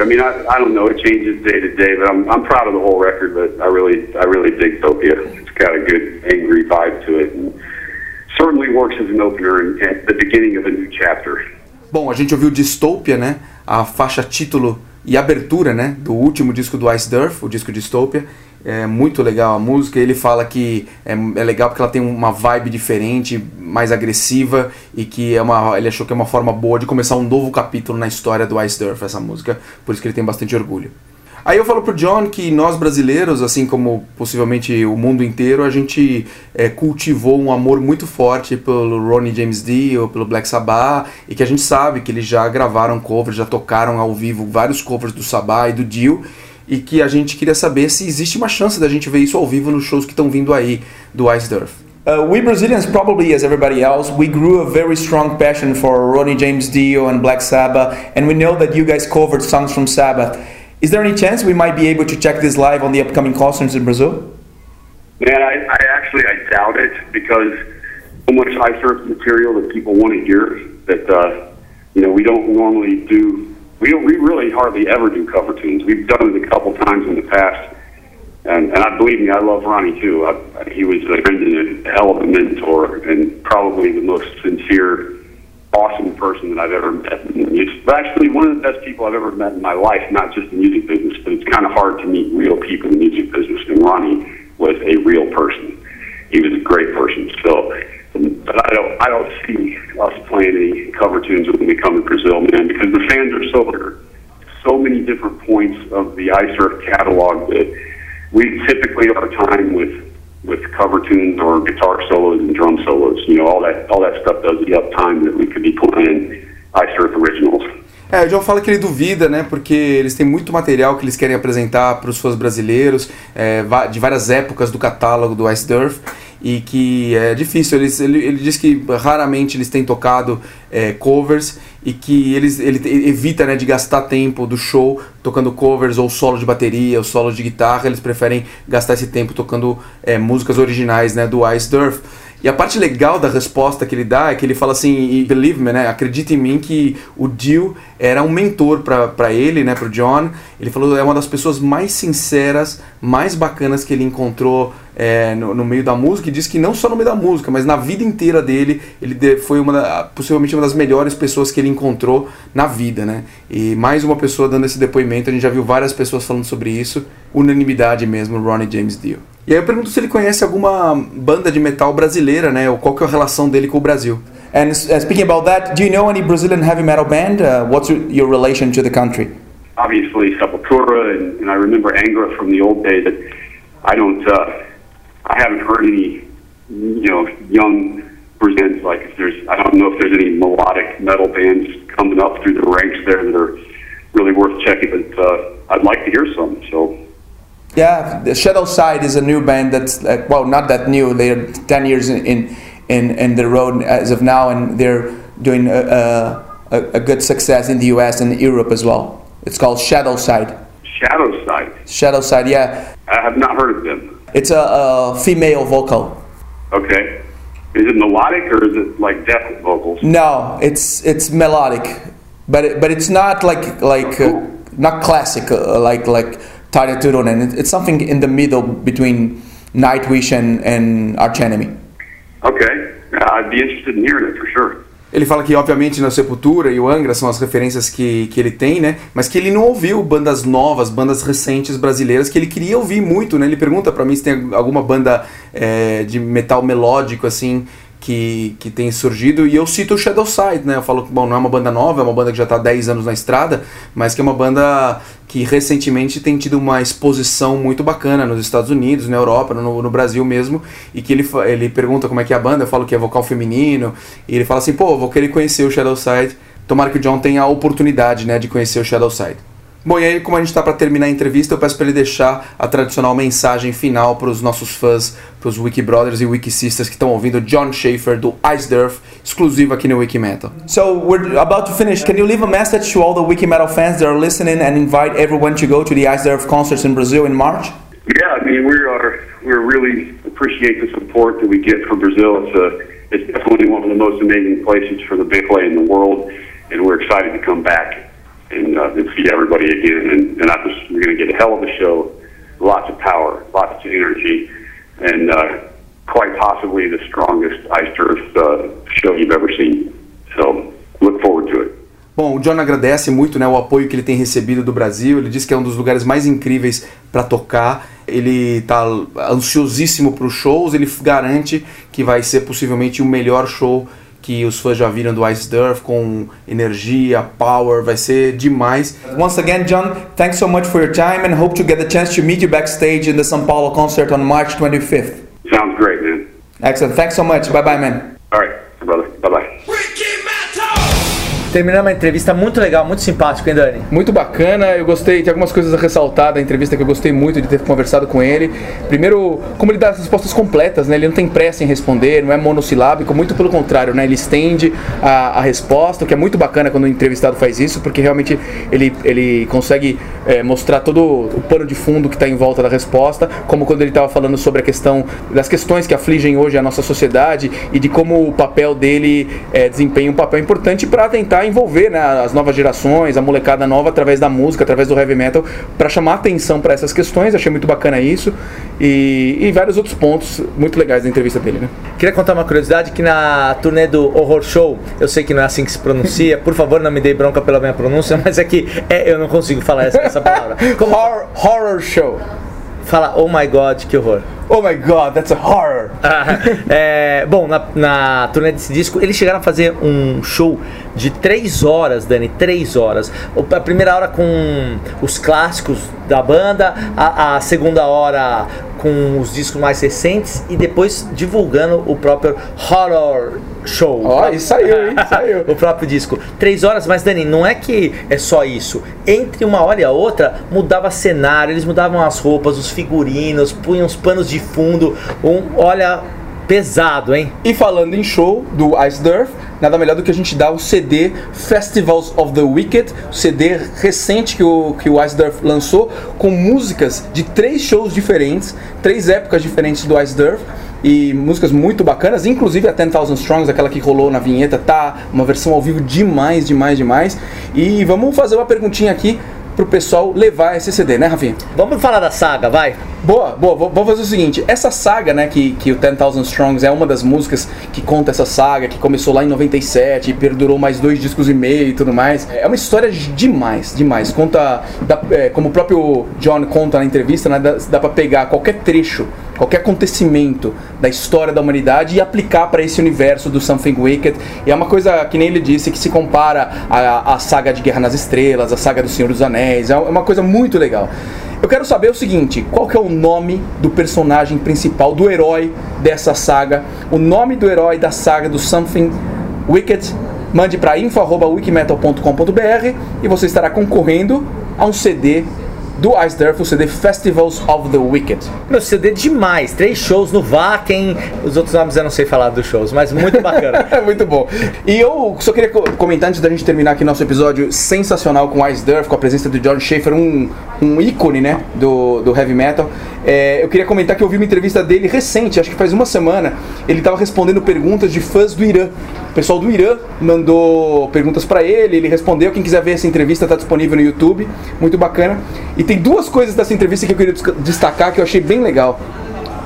Mean, I, I don't know. It changes day to day, but I'm, I'm proud of the whole record. But I really, I really dig Topia. It's got a good angry vibe to it, and certainly works as an opener and at the beginning of a new chapter. Bom, a gente ouviu Dystopia, né? A faixa título e abertura, né? Do último disco do Ice Durf, o disco Dystopia. É muito legal a música. Ele fala que é, é, legal porque ela tem uma vibe diferente, mais agressiva e que é uma, ele achou que é uma forma boa de começar um novo capítulo na história do Ice Durf, essa música. Por isso que ele tem bastante orgulho. Aí eu falo pro John que nós brasileiros, assim como possivelmente o mundo inteiro, a gente é, cultivou um amor muito forte pelo Ronnie James Dio, pelo Black Sabbath, e que a gente sabe que eles já gravaram covers, já tocaram ao vivo vários covers do Sabbath e do Dio, e que a gente queria saber se existe uma chance da gente ver isso ao vivo nos shows que estão vindo aí do Ice Durf. Uh, we Brazilians, probably as everybody else, we grew a very strong passion for Ronnie James Dio and Black Sabbath, and we know that you guys covered songs from Sabbath. Is there any chance we might be able to check this live on the upcoming concerts in Brazil? Man, I, I actually I doubt it because so much Ice Earth material that people want to hear that uh, you know we don't normally do we we really hardly ever do cover tunes. We've done it a couple times in the past, and and I believe me, I love Ronnie too. I, he was a, a hell of a mentor and probably the most sincere, awesome person that I've ever met. But actually, one of the best people I've ever met in my life, not just the music business, but it's kind of hard to meet real people in the music business. And Ronnie was a real person. He was a great person. So but I don't I don't see us playing any cover tunes when we come to Brazil, man, because the fans are so so many different points of the iSurf catalog that we typically our time with with cover tunes or guitar solos and drum solos. You know, all that all that stuff does the up time that we could be playing iSurf originals. É, o John fala que ele duvida, né? Porque eles têm muito material que eles querem apresentar para os fãs brasileiros, é, de várias épocas do catálogo do Ice Durf e que é difícil. Eles, ele, ele diz que raramente eles têm tocado é, covers e que eles, ele evita né, de gastar tempo do show tocando covers ou solo de bateria ou solo de guitarra. Eles preferem gastar esse tempo tocando é, músicas originais né, do Ice Durf. E a parte legal da resposta que ele dá é que ele fala assim, believe me, né, acredita em mim que o Dio era um mentor para ele, né, pro John. Ele falou é uma das pessoas mais sinceras, mais bacanas que ele encontrou é, no, no, meio da música. E diz que não só no meio da música, mas na vida inteira dele, ele foi uma da, possivelmente uma das melhores pessoas que ele encontrou na vida, né? E mais uma pessoa dando esse depoimento. A gente já viu várias pessoas falando sobre isso, unanimidade mesmo, Ronnie James Dio. E aí eu pergunto se ele conhece alguma banda de metal brasileira, né? Ou qual que é a relação dele com o Brasil. And uh, speaking about that, do you know any Brazilian heavy metal band? Uh, what's your relation to the country? Obviously, Sepultura, and, and I remember Angra from the old days. I don't, uh, I haven't heard any, you know, young Brazilians like if there's. I don't know if there's any melodic metal bands coming up through the ranks there that are really worth checking. But uh, I'd like to hear some. So yeah, the Shadow Side is a new band that's like, well, not that new. They're ten years in in in the road as of now, and they're doing a, a, a good success in the U.S. and Europe as well. It's called Shadow Side. Shadow Side. Shadow Side, yeah. I have not heard of them. It's a, a female vocal. Okay. Is it melodic or is it like death vocals? No, it's it's melodic, but it, but it's not like like uh, not classic uh, like like Tarja Turunen. It's something in the middle between Nightwish and, and Arch Enemy. Okay, I'd be interested in hearing it for sure. Ele fala que, obviamente, na Sepultura e o Angra são as referências que, que ele tem, né? Mas que ele não ouviu bandas novas, bandas recentes brasileiras que ele queria ouvir muito, né? Ele pergunta para mim se tem alguma banda é, de metal melódico, assim, que, que tem surgido. E eu cito o Shadow Side, né? Eu falo que, bom, não é uma banda nova, é uma banda que já está há 10 anos na estrada, mas que é uma banda que recentemente tem tido uma exposição muito bacana nos Estados Unidos, na Europa, no, no, Brasil mesmo, e que ele, ele pergunta como é que é a banda, eu falo que é vocal feminino, e ele fala assim, pô, vou querer conhecer o Shadow Side, tomara que o John tenha a oportunidade, né, de conhecer o Shadow Side. Bom, e aí, como a gente está para terminar a entrevista, eu peço para ele deixar a tradicional mensagem final para os nossos fãs, para os Wiki Brothers e Wiki Sisters que estão ouvindo John Schaefer do Ice Durf, exclusivo aqui no Wiki Metal. So we're about to finish. Can you leave a message to all the Wiki Metal fans that are listening and invite everyone to go to the Ice Durf concerts in Brazil in March? Yeah, I mean we are we really appreciate the support that we get from Brazil. It's a it's definitely one of the most amazing places for the big play in the world, and we're excited to come back. And, uh, and see everybody again. And, and I just, we're going to get a hell of a show, lots of power, lots of energy, and uh, quite possibly the strongest ice turf uh, show you've ever seen. So look forward to it. Bom, o John agradece muito né, o apoio que ele tem recebido do Brasil. Ele diz que é um dos lugares mais incríveis para tocar. Ele está ansiosíssimo para os shows. Ele garante que vai ser possivelmente o melhor show que os fãs já viram do Ice Durf com energia, power, vai ser demais. Once again, John, thanks so much for your time and hope to get the chance to meet you backstage in the São Paulo concert on March 25th. Sounds great, man. Excellent. Thanks so much. Bye bye, man. Terminamos uma entrevista muito legal, muito simpático, hein, Dani? Muito bacana, eu gostei, tem algumas coisas a ressaltar da entrevista que eu gostei muito de ter conversado com ele. Primeiro, como ele dá as respostas completas, né? Ele não tem pressa em responder, não é monossilábico, muito pelo contrário, né? Ele estende a, a resposta, o que é muito bacana quando o entrevistado faz isso, porque realmente ele, ele consegue é, mostrar todo o pano de fundo que está em volta da resposta, como quando ele estava falando sobre a questão das questões que afligem hoje a nossa sociedade e de como o papel dele é, desempenha um papel importante para tentar tentar envolver né, as novas gerações, a molecada nova através da música, através do heavy metal, para chamar atenção para essas questões. Achei muito bacana isso e, e, vários outros pontos muito legais da entrevista dele. Né? Queria contar uma curiosidade que na turnê do Horror Show, eu sei que não é assim que se pronuncia, por favor não me dê bronca pela minha pronúncia, mas é que é, eu não consigo falar essa, essa palavra. Como... Horror, horror Show. Fala, oh my god, que horror. Oh my god, that's a horror! É, bom, na, na turnê desse disco, eles chegaram a fazer um show de três horas, Dani, três horas. A primeira hora com os clássicos da banda, a, a segunda hora com os discos mais recentes e depois divulgando o próprio horror show. Ó, oh, isso saiu, hein? Saiu. o próprio disco. Três horas, mas Dani, não é que é só isso. Entre uma hora e a outra, mudava cenário, eles mudavam as roupas, os figurinos, punham os panos de fundo. Um, olha, pesado, hein? E falando em show do Ice Durf, nada melhor do que a gente dar o CD Festivals of the Wicked, o CD recente que o, que o Ice Durf lançou, com músicas de três shows diferentes, três épocas diferentes do Ice Durf e músicas muito bacanas, inclusive a 10,000 Strongs, aquela que rolou na vinheta, tá uma versão ao vivo demais, demais, demais. E vamos fazer uma perguntinha aqui pro pessoal levar esse CD, né, Rafinha? Vamos falar da saga, vai. Boa, boa. Vamos fazer o seguinte. Essa saga, né, que, que o 10,000 Strongs é uma das músicas que conta essa saga, que começou lá em 97 e perdurou mais dois discos e meio e tudo mais. É uma história demais, demais. Conta, dá, é, como o próprio John conta na entrevista, né, dá, dá pra pegar qualquer trecho, qualquer acontecimento da história da humanidade e aplicar para esse universo do Something Wicked. E é uma coisa que nem ele disse, que se compara à, saga de Guerra nas Estrelas, à saga do Senhor dos Anéis. É uma coisa muito legal. Eu quero saber o seguinte: qual que é o nome do personagem principal, do herói dessa saga? O nome do herói da saga do Something Wicked? Mande para info.wikimetal.com.br e você estará concorrendo a um CD do Ice Durf, o CD Festivals of the Wicked. Meu CD demais, três shows no Wacken, os outros nomes eu não sei falar dos shows, mas muito bacana. muito bom. E eu só queria comentar antes da gente terminar aqui nosso episódio sensacional com Ice Durf, com a presença do George Schaefer, um, um ícone, né, do, do heavy metal. É, eu queria comentar que eu vi uma entrevista dele recente, acho que faz uma semana. Ele estava respondendo perguntas de fãs do Irã. O pessoal do Irã mandou perguntas para ele, ele respondeu. Quem quiser ver essa entrevista está disponível no YouTube, muito bacana. E tem duas coisas dessa entrevista que eu queria destacar que eu achei bem legal.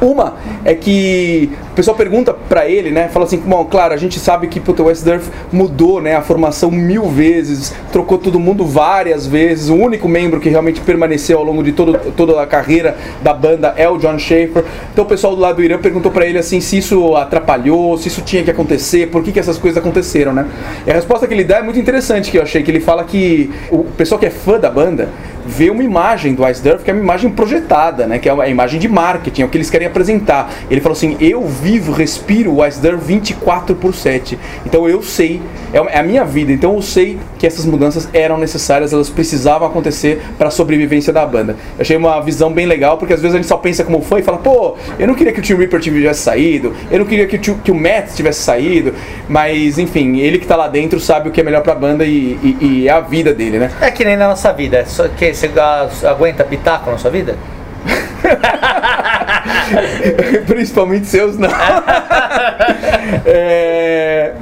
Uma é que o pessoal pergunta pra ele, né? Fala assim, bom, claro, a gente sabe que o West Durf mudou né, a formação mil vezes, trocou todo mundo várias vezes. O único membro que realmente permaneceu ao longo de todo, toda a carreira da banda é o John Schaefer. Então o pessoal do lado do Irã perguntou para ele assim se isso atrapalhou, se isso tinha que acontecer, por que, que essas coisas aconteceram, né? E a resposta que ele dá é muito interessante, que eu achei, que ele fala que o pessoal que é fã da banda vê uma imagem do Ice Durf que é uma imagem projetada, né? Que é a imagem de marketing, é o que eles querem apresentar. Ele falou assim: eu vivo, respiro o Ice Durf 24 por 7. Então eu sei, é a minha vida, então eu sei que essas mudanças eram necessárias, elas precisavam acontecer para a sobrevivência da banda. Eu achei uma visão bem legal, porque às vezes a gente só pensa como fã e fala, pô, eu não queria que o Tim Reaper tivesse saído, eu não queria que o, que o Matt tivesse saído, mas enfim, ele que tá lá dentro sabe o que é melhor pra banda e, e, e é a vida dele, né? É que nem na nossa vida, é só que você aguenta pitaco na sua vida? Principalmente seus, não. é,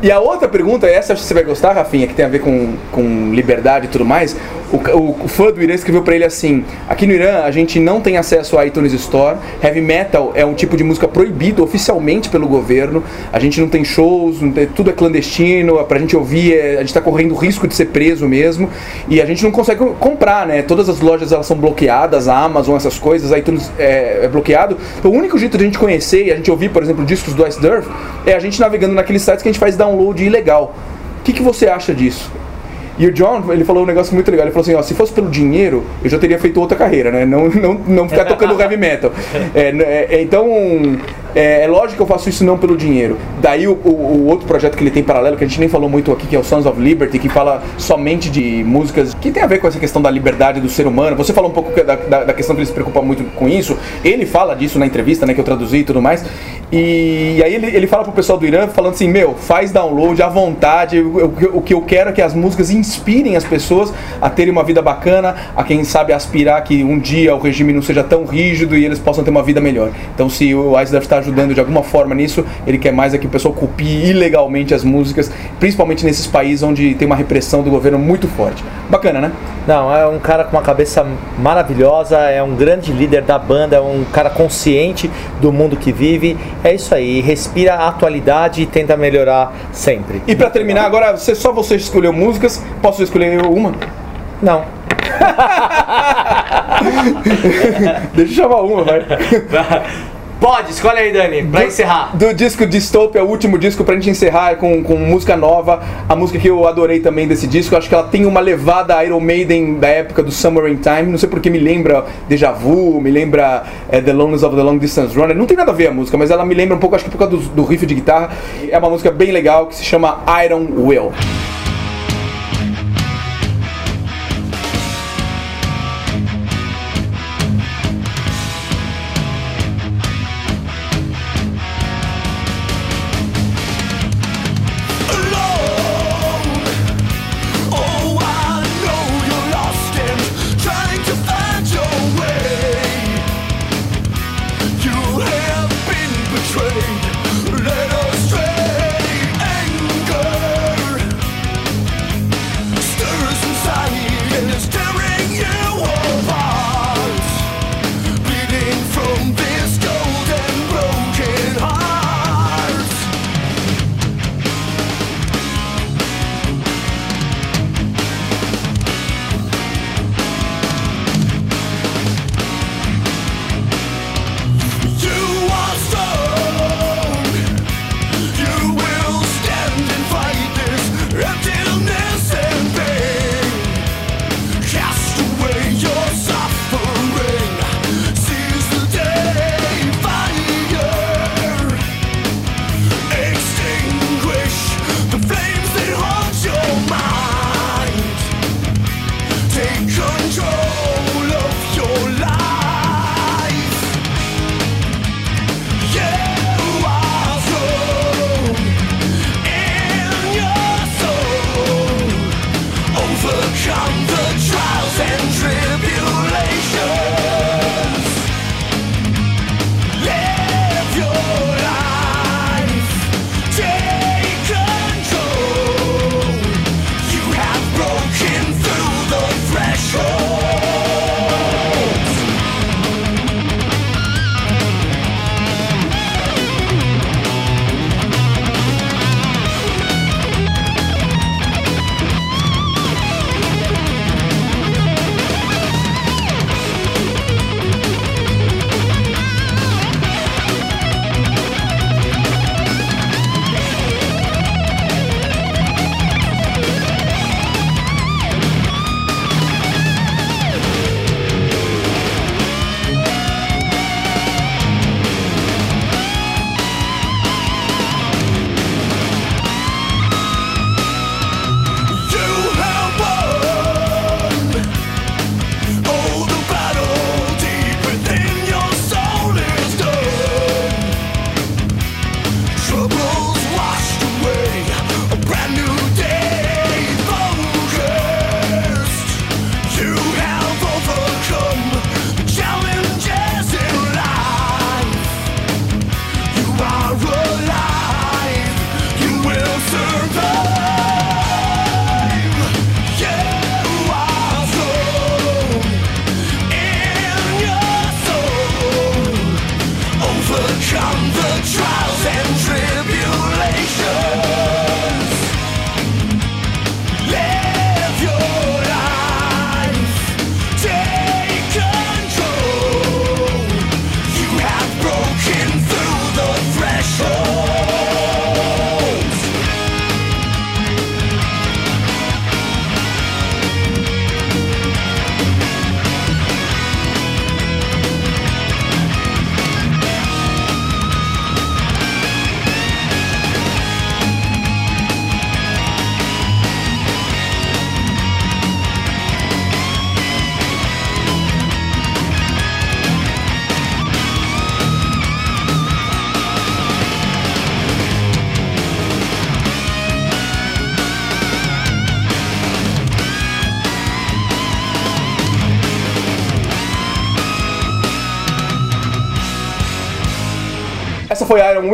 e a outra pergunta, essa acho que você vai gostar, Rafinha, que tem a ver com, com liberdade e tudo mais. O, o, o fã do Irã escreveu para ele assim: aqui no Irã a gente não tem acesso ao iTunes Store. Heavy metal é um tipo de música proibido oficialmente pelo governo. A gente não tem shows, não tem, tudo é clandestino. Pra gente ouvir, é, a gente tá correndo risco de ser preso mesmo. E a gente não consegue comprar, né? Todas as lojas elas são bloqueadas, a Amazon, essas coisas, a iTunes é, é bloqueado. Então, o único jeito de a gente conhecer e a gente ouvir, por exemplo, discos do Ice Durf é a gente navegando naqueles sites que a gente faz download ilegal. O que, que você acha disso? E o John, ele falou um negócio muito legal. Ele falou assim: ó, se fosse pelo dinheiro, eu já teria feito outra carreira, né? Não, não, não ficar tocando heavy metal. É, é, então, é, é, lógico que eu faço isso não pelo dinheiro. Daí o, o, o, outro projeto que ele tem paralelo, que a gente nem falou muito aqui, que é o Sons of Liberty, que fala somente de músicas que tem a ver com essa questão da liberdade do ser humano. Você falou um pouco da, da, da questão que ele se preocupa muito com isso. Ele fala disso na entrevista, né, que eu traduzi e tudo mais. E, e aí ele, ele fala pro pessoal do Irã, falando assim: meu, faz download à vontade. O, o que eu quero é que as músicas inspirem as pessoas a terem uma vida bacana, a quem sabe aspirar que um dia o regime não seja tão rígido e eles possam ter uma vida melhor. Então, se o Ice deve estar ajudando de alguma forma nisso, ele quer mais é que o pessoal copie ilegalmente as músicas, principalmente nesses países onde tem uma repressão do governo muito forte. Bacana, né? Não, é um cara com uma cabeça maravilhosa, é um grande líder da banda, é um cara consciente do mundo que vive. É isso aí, respira a atualidade e tenta melhorar sempre. E para terminar, agora você, só você escolheu músicas, posso escolher uma? Não. Deixa eu chamar uma, vai. Pode, escolhe aí, Dani, pra do, encerrar. Do disco Dystopia, o último disco pra gente encerrar com, com música nova. A música que eu adorei também desse disco, acho que ela tem uma levada Iron Maiden da época do Summer in Time. Não sei porque me lembra Deja Vu, me lembra é, The Loneliness of the Long Distance Runner. Não tem nada a ver a música, mas ela me lembra um pouco, acho que por causa do, do riff de guitarra. É uma música bem legal que se chama Iron Will.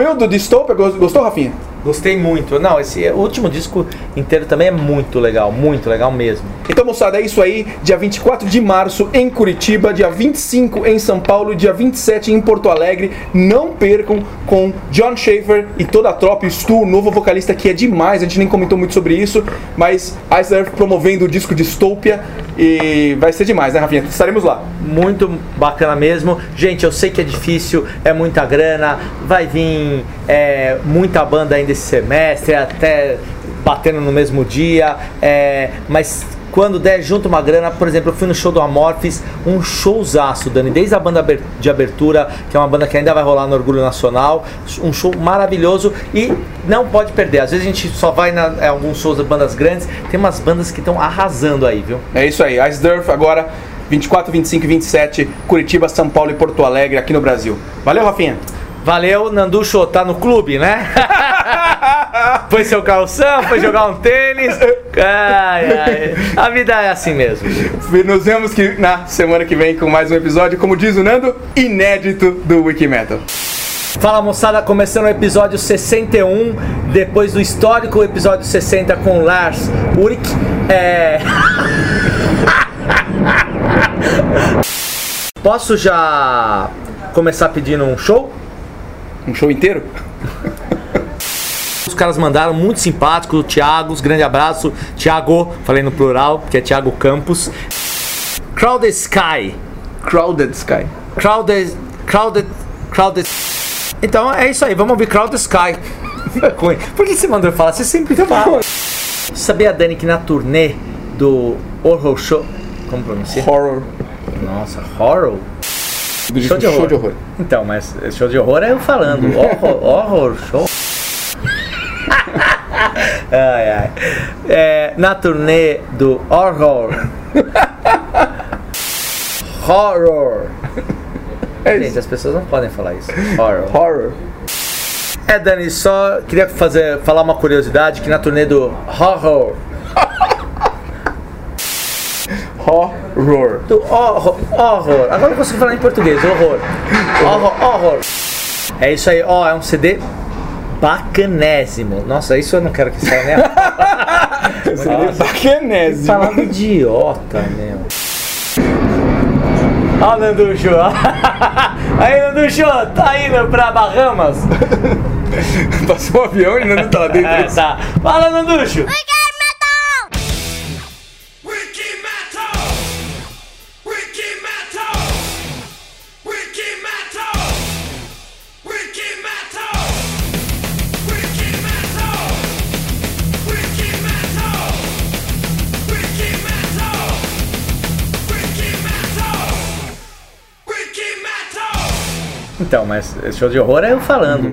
Iron Will do Dystopia. Gostou, Rafinha? Gostei muito. Não, esse último disco inteiro também é muito legal, muito legal mesmo. Então, moçada, é isso aí. Dia 24 de março em Curitiba, dia 25 em São Paulo, dia 27 em Porto Alegre. Não percam com John Schaefer e toda a tropa, Stu, novo vocalista que é demais. A gente nem comentou muito sobre isso, mas Ice Earth promovendo o disco Dystopia e vai ser demais, né, Rafinha? Estaremos lá. Muito bacana mesmo. Gente, eu sei que é difícil, é muita grana, vai vir é, muita banda ainda esse semestre, até batendo no mesmo dia, é, mas quando der junto uma grana, por exemplo, eu fui no show do Amorphis, um showzaço, Dani, desde a banda de abertura, que é uma banda que ainda vai rolar no Orgulho Nacional, um show maravilhoso e não pode perder. Às vezes a gente só vai em alguns shows de bandas grandes, tem umas bandas que estão arrasando aí, viu? É isso aí, Ice Durf agora 24, 25 e 27, Curitiba, São Paulo e Porto Alegre aqui no Brasil. Valeu, Rafinha! Valeu, Nanducho, tá no clube, né? foi seu calção, foi jogar um tênis. Ai, ai. A vida é assim mesmo. Nos vemos que na semana que vem com mais um episódio, como diz o Nando, inédito do Wikimetal. Fala moçada, começando o episódio 61, depois do histórico episódio 60 com Lars Ulrich. É. Posso já começar pedindo um show? Um show inteiro? Os caras mandaram muito simpático, Thiago, grande abraço. Thiago, falei no plural, que é Thiago Campos. Crowded Sky. Crowded Sky. Crowded. Crowded. Crowded. Então é isso aí, vamos ouvir Crowded Sky. Por que você mandou eu falar? Você sempre fala. Sabia, Dani, que na turnê do Horror Show. Como pronuncia? Horror. Nossa, horror? Show, de horror. show de horror. Então, mas show de horror é eu falando. horror, horror show. Ai, ai. É, na turnê do horror. horror. É Gente, as pessoas não podem falar isso. Horror. Horror. É, Dani, só queria fazer, falar uma curiosidade que na turnê do horror Horror. Do horror. Horror. Agora eu consigo falar em português. Horror. Horror. Horror. É isso aí. Ó, é um CD bacanésimo. Nossa, isso eu não quero que saia, né? CD bacanésimo. Falando idiota, meu. Ó, o Nanducho. Aí, Nanducho, tá indo pra Bahamas? Passou um avião e não tá lá dentro. É, tá. Fala, Nanducho. Então, mas show de horror é eu falando.